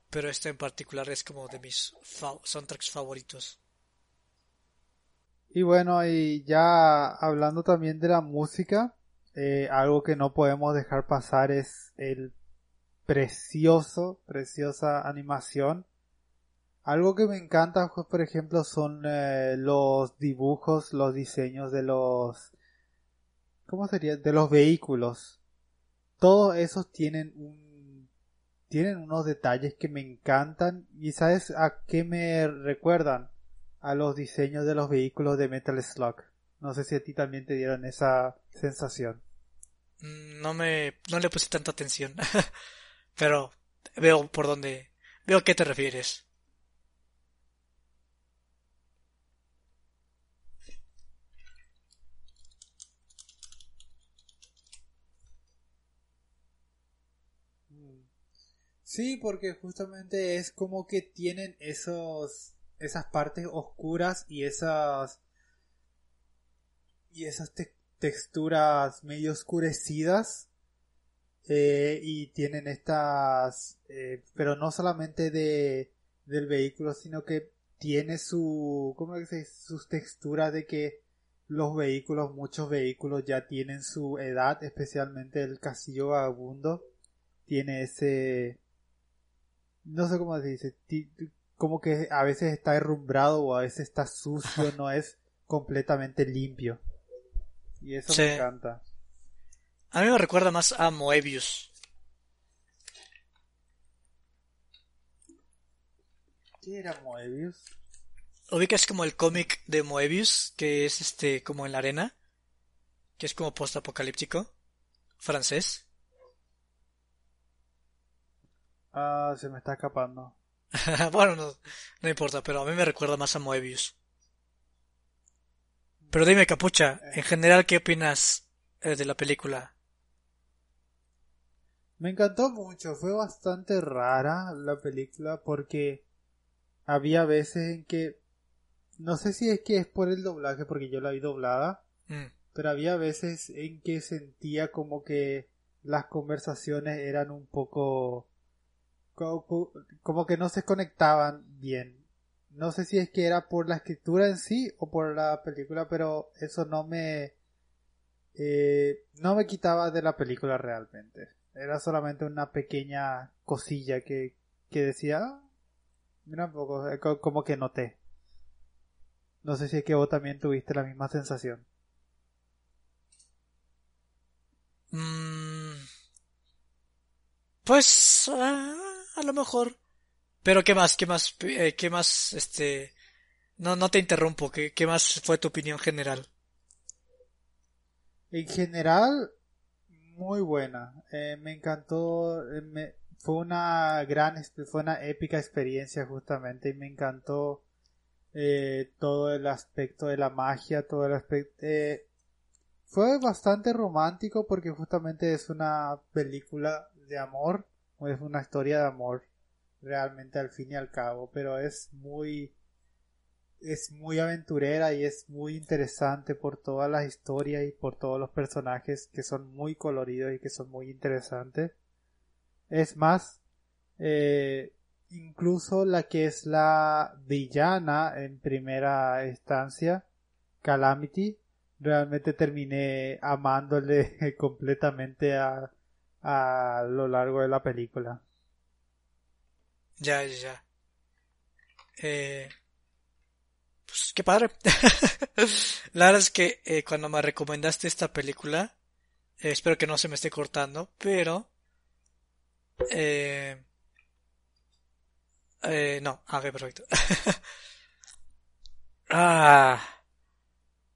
Speaker 2: Pero este en particular es como de mis soundtracks favoritos.
Speaker 1: Y bueno, y ya hablando también de la música, eh, algo que no podemos dejar pasar es el precioso, preciosa animación algo que me encanta, pues, por ejemplo, son eh, los dibujos, los diseños de los... ¿Cómo sería? De los vehículos. Todos esos tienen un... Tienen unos detalles que me encantan. ¿Y sabes a qué me recuerdan? A los diseños de los vehículos de Metal Slug. No sé si a ti también te dieron esa sensación.
Speaker 2: Mm, no me... No le puse tanta atención. <laughs> Pero veo por dónde... Veo a qué te refieres.
Speaker 1: Sí, porque justamente es como que tienen esos esas partes oscuras y esas y esas texturas medio oscurecidas eh, y tienen estas eh, pero no solamente de del vehículo sino que tiene su cómo se dice? sus texturas de que los vehículos muchos vehículos ya tienen su edad especialmente el castillo vagabundo tiene ese no sé cómo se dice, como que a veces está derrumbrado o a veces está sucio, no es completamente limpio. Y eso me encanta.
Speaker 2: A mí me recuerda más a Moebius.
Speaker 1: ¿Qué era Moebius?
Speaker 2: Ubicas como el cómic de Moebius, que es este como en la arena, que es como post-apocalíptico, francés.
Speaker 1: Ah, se me está escapando. <laughs>
Speaker 2: bueno, no, no importa, pero a mí me recuerda más a Moebius. Pero dime, Capucha, en general, ¿qué opinas eh, de la película?
Speaker 1: Me encantó mucho, fue bastante rara la película porque había veces en que no sé si es que es por el doblaje porque yo la vi doblada, mm. pero había veces en que sentía como que las conversaciones eran un poco como que no se conectaban bien. No sé si es que era por la escritura en sí o por la película, pero eso no me eh, no me quitaba de la película realmente. Era solamente una pequeña cosilla que, que decía, ah, mira un poco, eh, como que noté. No sé si es que vos también tuviste la misma sensación.
Speaker 2: Mm, pues ah, a lo mejor. Pero qué más, qué más, eh, qué más, este, no, no te interrumpo, ¿qué, qué más fue tu opinión general?
Speaker 1: En general, muy buena. Eh, me encantó, eh, fue una gran, fue una épica experiencia justamente y me encantó todo el aspecto de la magia, todo el aspecto, fue bastante romántico porque justamente es una película de amor, es una historia de amor realmente al fin y al cabo, pero es muy es muy aventurera y es muy interesante por todas las historias y por todos los personajes que son muy coloridos y que son muy interesantes. Es más, eh, incluso la que es la villana en primera instancia, Calamity, realmente terminé amándole <laughs> completamente a, a lo largo de la película.
Speaker 2: Ya, ya, ya. Eh, pues qué padre. <laughs> la verdad es que eh, cuando me recomendaste esta película, eh, espero que no se me esté cortando, pero... Eh, eh, no, a ver, perfecto. <laughs> ah,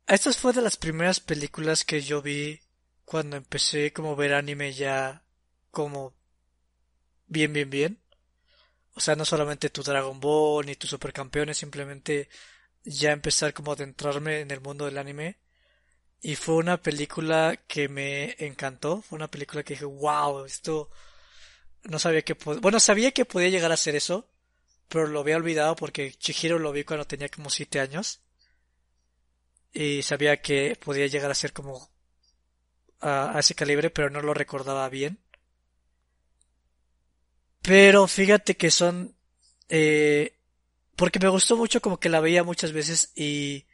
Speaker 2: esta fue de las primeras películas que yo vi cuando empecé como ver anime ya como bien, bien, bien. O sea, no solamente tu Dragon Ball ni tus supercampeones, simplemente ya empezar como a adentrarme en el mundo del anime. Y fue una película que me encantó. Fue una película que dije, wow, esto no sabía que bueno, sabía que podía llegar a ser eso, pero lo había olvidado porque Chihiro lo vi cuando tenía como siete años. Y sabía que podía llegar a ser como a, ese calibre, pero no lo recordaba bien. Pero fíjate que son eh, porque me gustó mucho como que la veía muchas veces y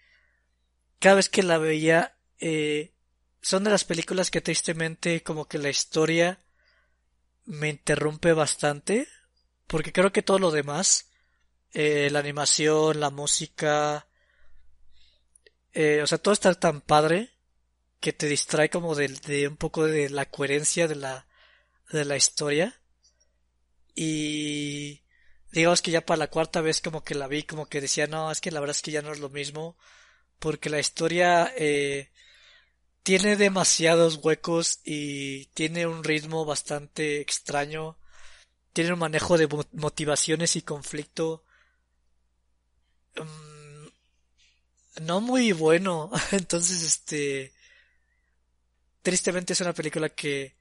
Speaker 2: cada vez que la veía eh, son de las películas que tristemente como que la historia me interrumpe bastante porque creo que todo lo demás eh, la animación la música eh, o sea todo está tan padre que te distrae como de, un poco de la coherencia de la de la historia. Y digamos que ya para la cuarta vez como que la vi, como que decía, no, es que la verdad es que ya no es lo mismo, porque la historia eh, tiene demasiados huecos y tiene un ritmo bastante extraño, tiene un manejo de motivaciones y conflicto mm, no muy bueno, <laughs> entonces este tristemente es una película que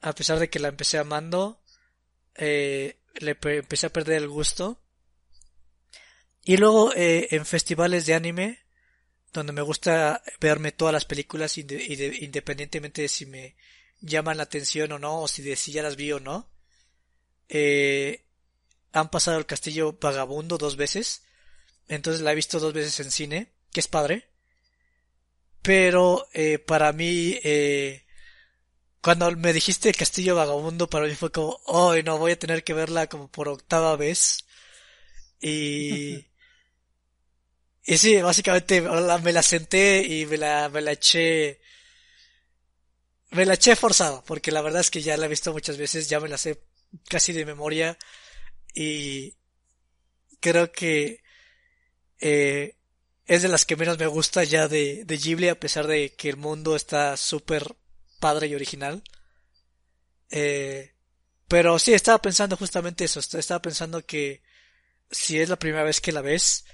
Speaker 2: a pesar de que la empecé amando eh, le empecé a perder el gusto. Y luego eh, en festivales de anime, donde me gusta verme todas las películas independientemente de si me llaman la atención o no, o si de si ya las vi o no. Eh, han pasado el castillo vagabundo dos veces. Entonces la he visto dos veces en cine, que es padre. Pero eh, para mí eh, cuando me dijiste Castillo Vagabundo, para mí fue como, oh, no, voy a tener que verla como por octava vez. Y... y sí, básicamente me la senté y me la, me la eché... Me la eché forzado, porque la verdad es que ya la he visto muchas veces, ya me la sé casi de memoria y creo que eh, es de las que menos me gusta ya de, de Ghibli a pesar de que el mundo está súper padre y original. Eh, pero sí, estaba pensando justamente eso. Estaba pensando que si es la primera vez que la ves,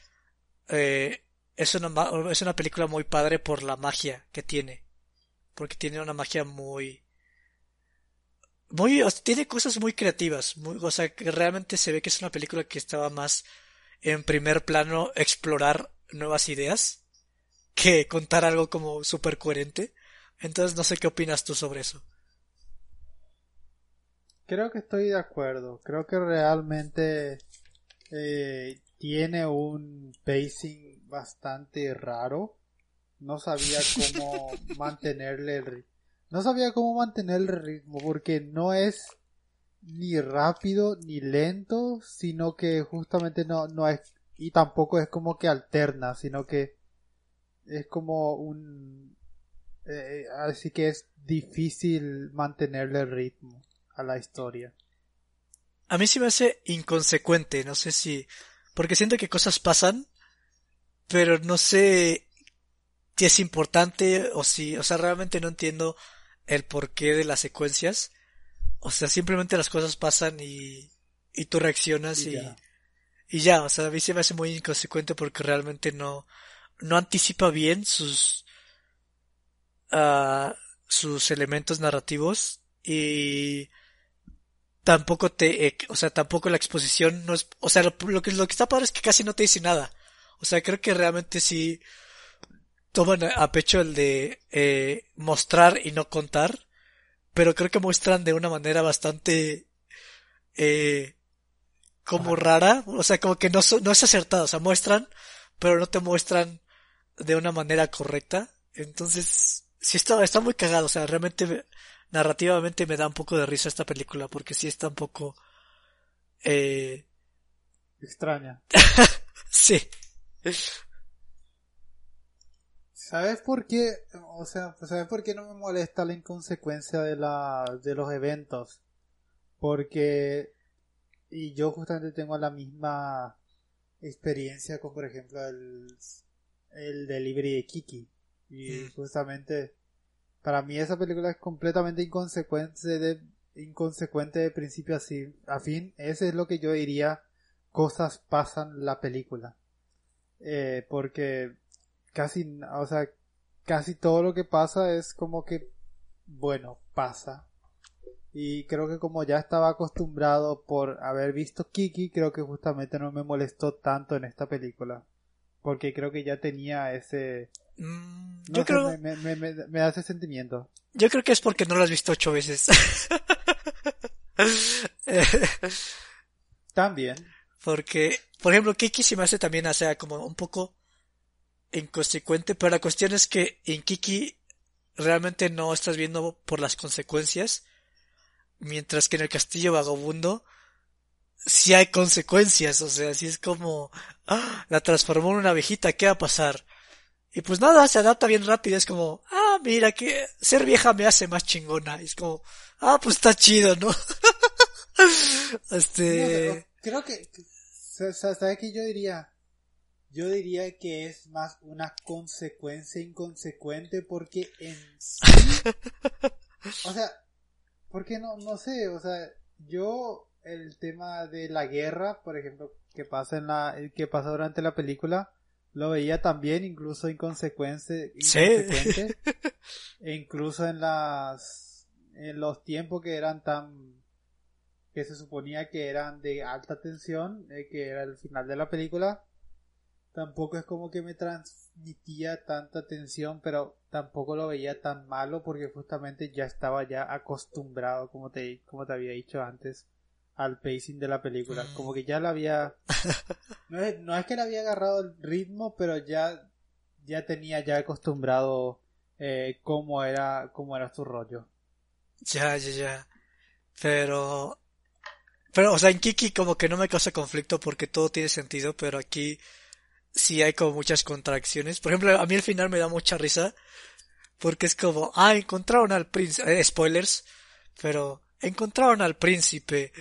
Speaker 2: eh, es, una, es una película muy padre por la magia que tiene. Porque tiene una magia muy... Muy, tiene cosas muy creativas, muy, o sea, realmente se ve que es una película que estaba más en primer plano explorar nuevas ideas que contar algo como súper coherente. Entonces no sé qué opinas tú sobre eso.
Speaker 1: Creo que estoy de acuerdo. Creo que realmente eh, tiene un pacing bastante raro. No sabía cómo <laughs> mantenerle el ritmo. No sabía cómo mantener el ritmo porque no es ni rápido ni lento, sino que justamente no, no es y tampoco es como que alterna, sino que es como un eh, así que es difícil mantenerle el ritmo a la historia.
Speaker 2: A mí sí me hace inconsecuente, no sé si... Porque siento que cosas pasan, pero no sé si es importante o si... O sea, realmente no entiendo el porqué de las secuencias. O sea, simplemente las cosas pasan y, y tú reaccionas y. y ya. O sea, a mí se me hace muy inconsecuente porque realmente no, no anticipa bien sus, sus elementos narrativos y tampoco te, eh, o sea, tampoco la exposición no es, o sea, lo, que, lo que está padre es que casi no te dice nada. O sea, creo que realmente sí toman a, pecho el de eh, mostrar y no contar, pero creo que muestran de una manera bastante eh, como rara, o sea, como que no, no es acertado, o sea, muestran, pero no te muestran de una manera correcta. Entonces, sí está, está muy cagado, o sea, realmente narrativamente me da un poco de risa esta película, porque sí está un poco... Eh...
Speaker 1: Extraña. <laughs>
Speaker 2: sí.
Speaker 1: ¿Sabes por qué? O sea, ¿sabes por qué no me molesta la inconsecuencia de la, de los eventos? Porque, y yo justamente tengo la misma experiencia con, por ejemplo, el, el delivery de Kiki. Y mm. justamente, para mí esa película es completamente inconsecuente de, inconsecuente de principio a, fin. Ese es lo que yo diría, cosas pasan la película. Eh, porque casi, o sea, casi todo lo que pasa es como que, bueno, pasa. Y creo que como ya estaba acostumbrado por haber visto Kiki, creo que justamente no me molestó tanto en esta película. Porque creo que ya tenía ese... Mm, yo creo... Me, me, me, me, da ese sentimiento.
Speaker 2: Yo creo que es porque no lo has visto ocho veces. <laughs>
Speaker 1: También.
Speaker 2: Porque, por ejemplo, Kiki se me hace también, o sea, como un poco inconsecuente, pero la cuestión es que en Kiki realmente no estás viendo por las consecuencias, Mientras que en el castillo vagabundo si hay consecuencias, o sea, si es como, ah, la transformó en una abejita, ¿qué va a pasar? Y pues nada, se adapta bien rápido, es como, ah, mira que ser vieja me hace más chingona, y es como, ah, pues está chido, ¿no? <laughs>
Speaker 1: este... creo que, ¿sabes qué yo diría? Yo diría que es más una consecuencia inconsecuente porque en sí, <laughs> o sea, porque no, no sé, o sea, yo el tema de la guerra, por ejemplo, que pasa en la, que pasa durante la película, lo veía también incluso inconsecuente, inconsecuente. <laughs> E incluso en las, en los tiempos que eran tan, que se suponía que eran de alta tensión, eh, que era el final de la película, tampoco es como que me transmitía tanta tensión, pero tampoco lo veía tan malo porque justamente ya estaba ya acostumbrado, como te, como te había dicho antes, al pacing de la película. Mm. Como que ya la había... <laughs> No es, no es que le había agarrado el ritmo, pero ya, ya tenía ya acostumbrado eh, cómo era, cómo era su rollo.
Speaker 2: Ya, ya, ya. Pero... Pero, o sea, en Kiki como que no me causa conflicto porque todo tiene sentido, pero aquí sí hay como muchas contracciones. Por ejemplo, a mí al final me da mucha risa porque es como, ah, encontraron al príncipe, eh, spoilers, pero encontraron al príncipe.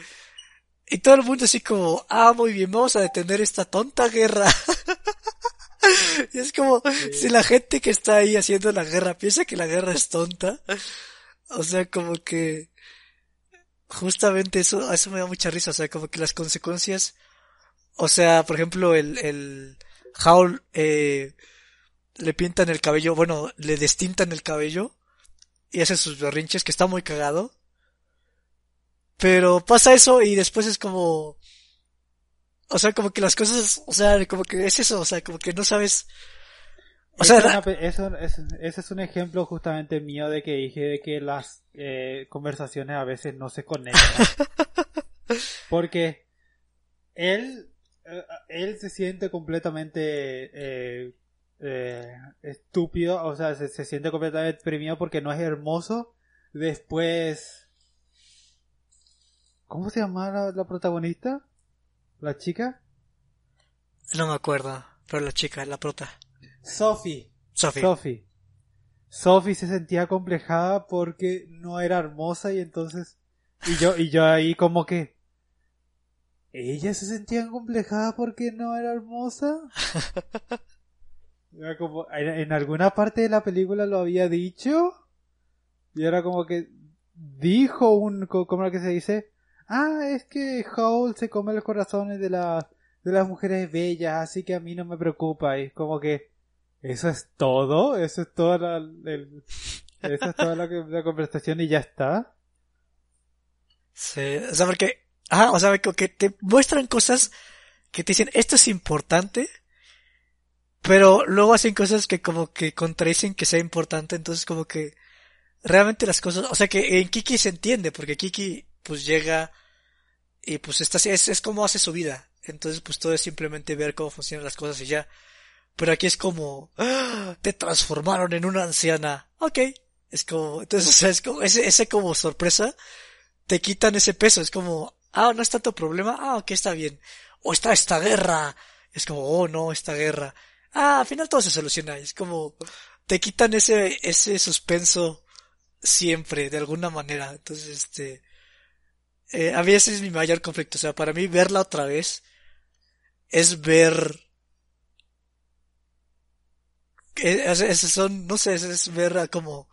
Speaker 2: Y todo el mundo así como, ah, muy bien, vamos a detener esta tonta guerra. <laughs> y es como, si la gente que está ahí haciendo la guerra piensa que la guerra es tonta. O sea, como que, justamente eso, eso me da mucha risa, o sea, como que las consecuencias, o sea, por ejemplo, el, el, Howl, eh, le pintan el cabello, bueno, le destintan el cabello y hace sus berrinches que está muy cagado. Pero pasa eso y después es como, o sea, como que las cosas, o sea, como que es eso, o sea, como que no sabes,
Speaker 1: o sea, eso, ese es un ejemplo justamente mío de que dije que las eh, conversaciones a veces no se conectan. <laughs> Porque él, él se siente completamente eh, eh, estúpido, o sea, se, siente completamente deprimido porque no es hermoso. Después, ¿cómo se llama la, protagonista? ¿La chica?
Speaker 2: No me acuerdo, pero la chica, la prota.
Speaker 1: Sophie. Sophie. Sophie. se sentía complejada porque no era hermosa y entonces y yo y yo ahí como que ella se sentía complejada porque no era hermosa. <laughs> como, en, alguna parte de la película lo había dicho. Y era como que dijo un, como lo que se dice, ah, es que Howl se come los corazones de las, de las mujeres bellas, así que a mí no me preocupa. Y es como que, eso es todo, eso es toda la, eso es toda la, la conversación y ya está.
Speaker 2: Sí, o sea, porque, ajá, o sea, que te muestran cosas que te dicen, esto es importante, pero luego hacen cosas que como que contradicen que sea importante, entonces como que realmente las cosas, o sea que en Kiki se entiende, porque Kiki pues llega y pues está, es, es como hace su vida, entonces pues todo es simplemente ver cómo funcionan las cosas y ya. Pero aquí es como, ¡Ah! te transformaron en una anciana. Ok. Es como, entonces, o sea, es como, ese, ese como sorpresa, te quitan ese peso. Es como, ah, no es tanto problema. Ah, ok, está bien. O está esta guerra. Es como, oh no, esta guerra. Ah, al final todo se soluciona. Es como, te quitan ese, ese suspenso siempre, de alguna manera. Entonces, este, eh, a mí ese es mi mayor conflicto. O sea, para mí verla otra vez es ver es, son, no sé, es, ver como,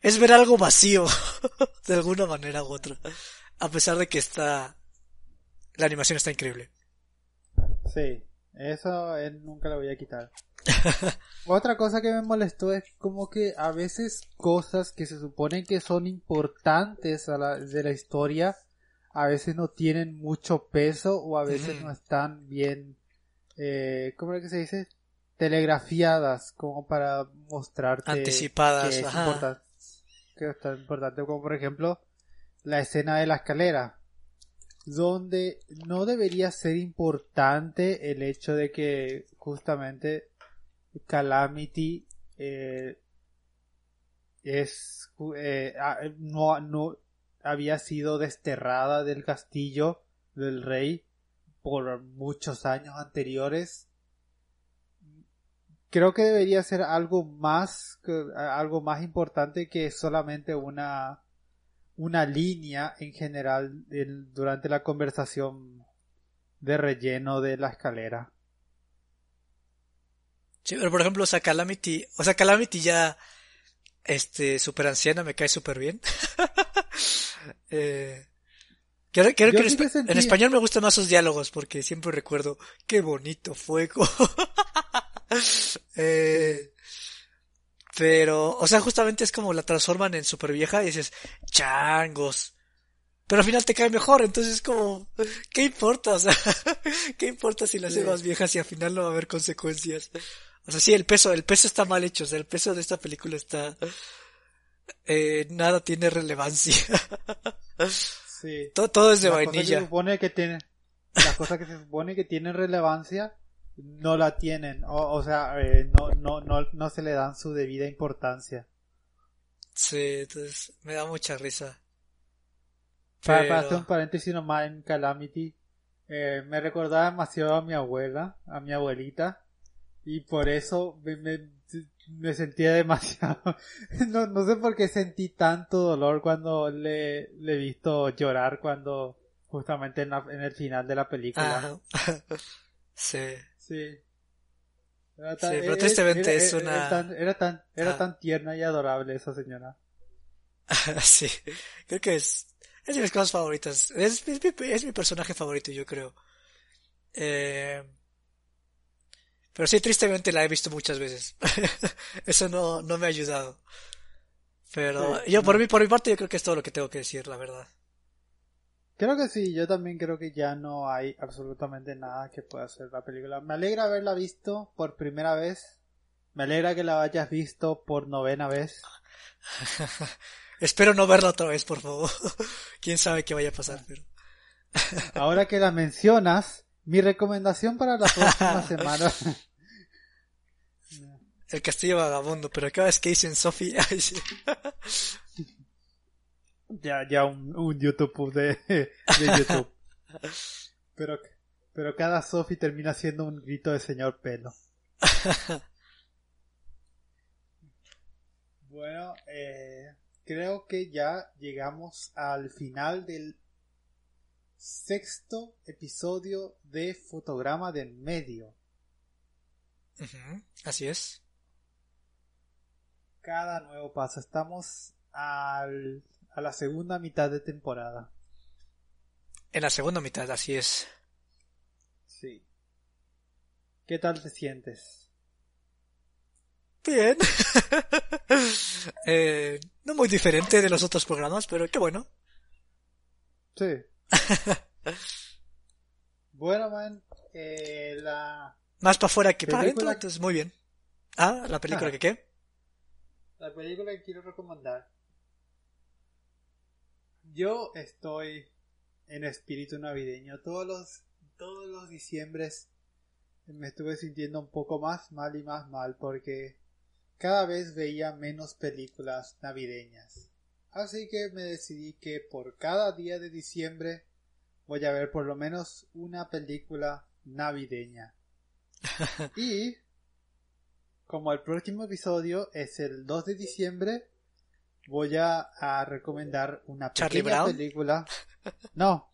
Speaker 2: es ver algo vacío, <laughs> de alguna manera u otra. A pesar de que está, la animación está increíble.
Speaker 1: Sí, eso él nunca lo voy a quitar. <laughs> Otra cosa que me molestó es como que a veces cosas que se suponen que son importantes a la, de la historia, a veces no tienen mucho peso o a veces no están bien, eh, ¿cómo es que se dice? telegrafiadas como para mostrarte
Speaker 2: anticipadas
Speaker 1: que es, importante, que es importante como por ejemplo la escena de la escalera donde no debería ser importante el hecho de que justamente Calamity eh, es eh, no, no había sido desterrada del castillo del rey por muchos años anteriores. Creo que debería ser algo más algo más importante que solamente una una línea en general durante la conversación de relleno de la escalera.
Speaker 2: Sí, pero por ejemplo, o sea, Calamity, o sea, Calamity ya, este, super anciana, me cae súper bien. <laughs> eh, quiero, que en, español me gustan más sus diálogos porque siempre recuerdo qué bonito fuego. <laughs> Eh, pero, o sea, justamente es como la transforman en super vieja y dices, changos. Pero al final te cae mejor, entonces es como, ¿qué importa? O sea, <laughs> ¿qué importa si la hace más vieja si al final no va a haber consecuencias? O sea, sí, el peso, el peso está mal hecho, o sea, el peso de esta película está, eh, nada tiene relevancia.
Speaker 1: Sí. <laughs>
Speaker 2: Todo, todo es de vainilla.
Speaker 1: que se supone que tiene, se supone que tienen relevancia no la tienen, o, sea, eh, no, no, no, no se le dan su debida importancia.
Speaker 2: Sí, entonces me da mucha risa.
Speaker 1: Para, hacer un paréntesis nomás en Calamity, eh, me recordaba demasiado a mi abuela, a mi abuelita, y por eso me, me, sentía demasiado, <laughs> no, no sé por qué sentí tanto dolor cuando le, le he visto llorar cuando justamente en, en el final de la película. <laughs>
Speaker 2: sí.
Speaker 1: Sí.
Speaker 2: Era tan, sí, pero tristemente es una...
Speaker 1: Era tan, era ah. tan, tierna y adorable esa señora. <laughs>
Speaker 2: sí, creo que es, es de mis cosas favoritas. Es, es, mi, es mi personaje favorito, yo creo. Eh... Pero sí, tristemente la he visto muchas veces. <laughs> Eso no, no me ha ayudado. Pero yo, por, mi, por mi parte, yo creo que es todo lo que tengo que decir, la verdad.
Speaker 1: Creo que sí, yo también creo que ya no hay absolutamente nada que pueda hacer la película. Me alegra haberla visto por primera vez. Me alegra que la hayas visto por novena vez. <laughs>
Speaker 2: Espero no verla otra vez, por favor. <laughs> Quién sabe qué vaya a pasar, pero. <laughs>
Speaker 1: Ahora que la mencionas, mi recomendación para la próxima semana.
Speaker 2: El castillo vagabundo, pero cada vez que dicen Sophie,
Speaker 1: ya, ya un, un YouTube de, <laughs> de YouTube. pero, pero cada Sophie termina siendo un grito de señor pelo. <laughs> bueno, eh, creo que ya llegamos al final del sexto episodio de Fotograma del Medio.
Speaker 2: Así es.
Speaker 1: Cada nuevo paso. Estamos al a la segunda mitad de temporada.
Speaker 2: En la segunda mitad, así es.
Speaker 1: Sí. ¿Qué tal te sientes?
Speaker 2: Bien. <laughs> eh, no muy diferente de los otros programas, pero qué bueno.
Speaker 1: Sí. <laughs> bueno, man, eh, la...
Speaker 2: Más para afuera que para
Speaker 1: Película-
Speaker 2: adentro, entonces muy bien. Ah, la película
Speaker 1: Ah.
Speaker 2: que qué?
Speaker 1: La película que quiero recomendar. Yo estoy en espíritu navideño. Todos los, todos los diciembres me estuve sintiendo un poco más mal y más mal porque cada vez veía menos películas navideñas. Así que me decidí que por cada día de diciembre voy a ver por lo menos una película navideña. <laughs> y como el próximo episodio es el 2 de diciembre, voy a, a recomendar una
Speaker 2: ¿Charlie
Speaker 1: pequeña
Speaker 2: Brown?
Speaker 1: película. <laughs> No,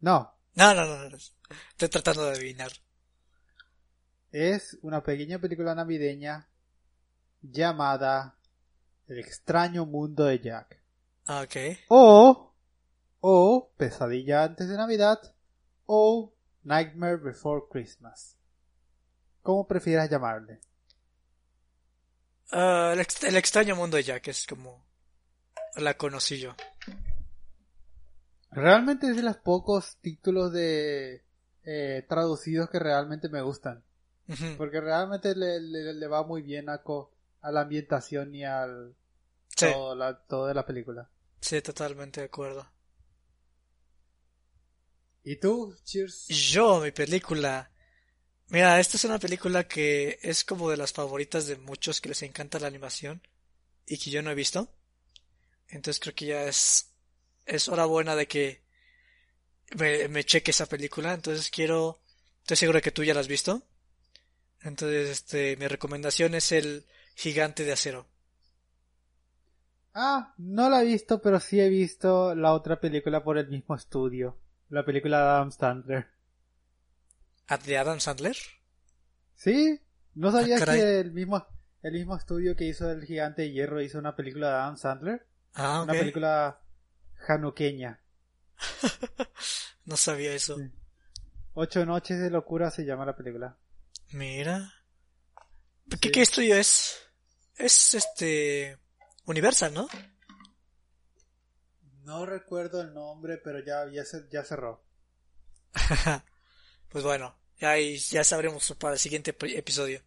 Speaker 1: no,
Speaker 2: No, no, no, no. Estoy tratando de adivinar.
Speaker 1: es una pequeña película navideña llamada El extraño mundo de Jack.
Speaker 2: Ah, ok.
Speaker 1: O, o Pesadilla antes de Navidad, o Nightmare Before Christmas. ¿Cómo prefieras llamarle?
Speaker 2: Ah, el, ex- el extraño mundo de Jack es como la conocí yo.
Speaker 1: Realmente es de los pocos títulos de eh, traducidos que realmente me gustan. Porque realmente le, le- le va muy bien a, co- a la ambientación y al
Speaker 2: Sí,
Speaker 1: todo, la, todo de la película.
Speaker 2: sí, totalmente de acuerdo.
Speaker 1: ¿Y tú? Cheers.
Speaker 2: Yo, mi película. Mira, esta es una película que es como de las favoritas de muchos que les encanta la animación y que yo no he visto. Entonces creo que ya es, es hora buena de que me, me cheque esa película. Entonces quiero, estoy seguro de que tú ya la has visto. Entonces, este, mi recomendación es el Gigante de Acero.
Speaker 1: Ah, no la he visto, pero sí he visto la otra película por el mismo estudio. La película de Adam Sandler.
Speaker 2: ¿Ah, ¿De Adam Sandler?
Speaker 1: ¿Sí? ¿No sabías
Speaker 2: caray.
Speaker 1: que el mismo, el mismo estudio que hizo El Gigante de Hierro hizo una película de Adam Sandler?
Speaker 2: Ah,
Speaker 1: Una película januqueña. <laughs>
Speaker 2: No sabía eso.
Speaker 1: Sí. Ocho noches de locura se llama la película.
Speaker 2: Mira. ¿Qué,
Speaker 1: Sí.
Speaker 2: qué estudio es? Es este Universal, ¿no?
Speaker 1: No recuerdo el nombre, pero ya, ya, se- ya cerró. <laughs>
Speaker 2: pues bueno, ya, ahí- ya sabremos para el siguiente ep- episodio.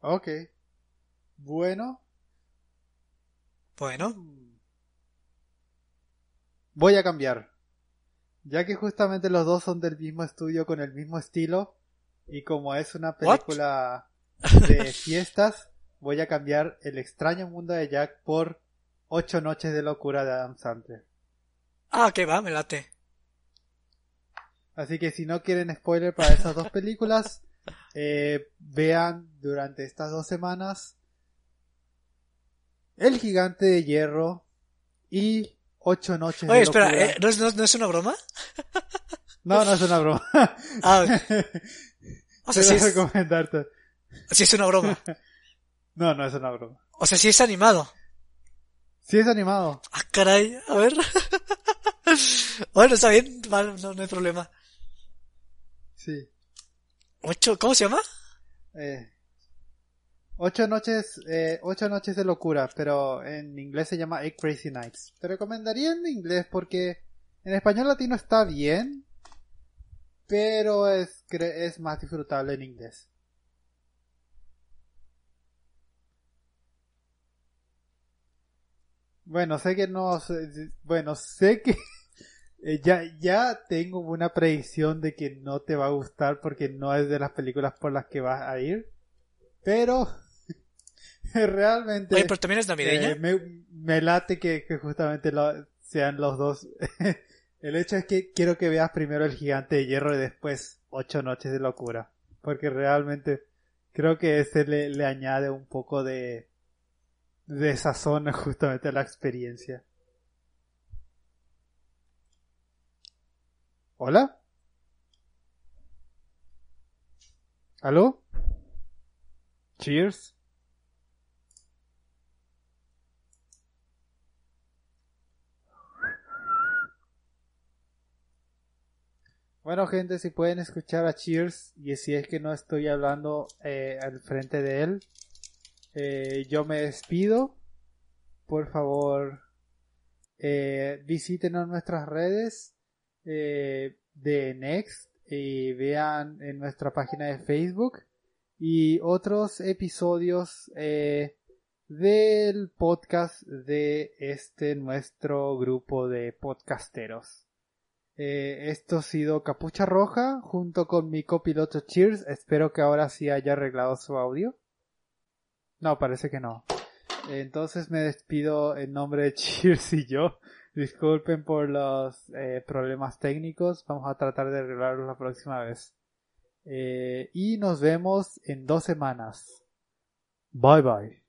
Speaker 1: Ok. Bueno,
Speaker 2: Bueno,
Speaker 1: voy a cambiar. Ya que justamente los dos son del mismo estudio con el mismo estilo, y como es una película de <laughs> fiestas, voy a cambiar El extraño mundo de Jack por Ocho noches de locura de Adam Sandler.
Speaker 2: ah, ok, va, me late.
Speaker 1: Así que si no quieren spoiler para esas dos películas, <laughs> eh, vean durante estas dos semanas El gigante de hierro y Ocho noches
Speaker 2: Oye,
Speaker 1: de
Speaker 2: espera. ¿eh? ¿no, es, no, no es una broma?
Speaker 1: No, no es una broma. <laughs>
Speaker 2: Ah, o sea, sí
Speaker 1: Quiero
Speaker 2: es,
Speaker 1: recomendarte.
Speaker 2: sí es una broma. <laughs>
Speaker 1: No, no es una broma.
Speaker 2: O sea, sí es animado.
Speaker 1: Sí es animado.
Speaker 2: Ah, caray, a ver. <laughs> bueno, está bien, vale, no, no hay problema.
Speaker 1: Sí.
Speaker 2: Ocho, ¿cómo se llama?
Speaker 1: Eh, ocho noches, eh, ocho noches de locura, pero en inglés se llama Eight Crazy Nights. Te recomendaría en inglés porque en español latino está bien, pero es, es más disfrutable en inglés. Bueno, sé que no, bueno, sé que <laughs> eh, ya, ya tengo una predicción de que no te va a gustar porque no es de las películas por las que vas a ir. Pero <laughs> realmente
Speaker 2: Oye, pero también es navideña.
Speaker 1: eh, me, me late que, que justamente lo- sean los dos. <laughs> El hecho es que quiero que veas primero el gigante de hierro y después ocho noches de locura. Porque realmente creo que ese le, le añade un poco de, de sazón <laughs> justamente a la experiencia. ¿Hola? ¿Aló? Cheers. Bueno, gente, si pueden escuchar a Cheers y si es que no estoy hablando eh, al frente de él, eh, yo me despido. Por favor, Eh, visítenos nuestras redes eh, de Next y vean en nuestra página de Facebook y otros episodios eh, del podcast de este nuestro grupo de podcasteros. Eh, esto ha sido Capucha Roja junto con mi copiloto Cheers. Espero que ahora sí haya arreglado su audio. No, parece que no. Entonces me despido en nombre de <laughs> Cheers y yo. Disculpen por los eh, problemas técnicos. Vamos a tratar de arreglarlos la próxima vez. Eh, y nos vemos en dos semanas. Bye bye.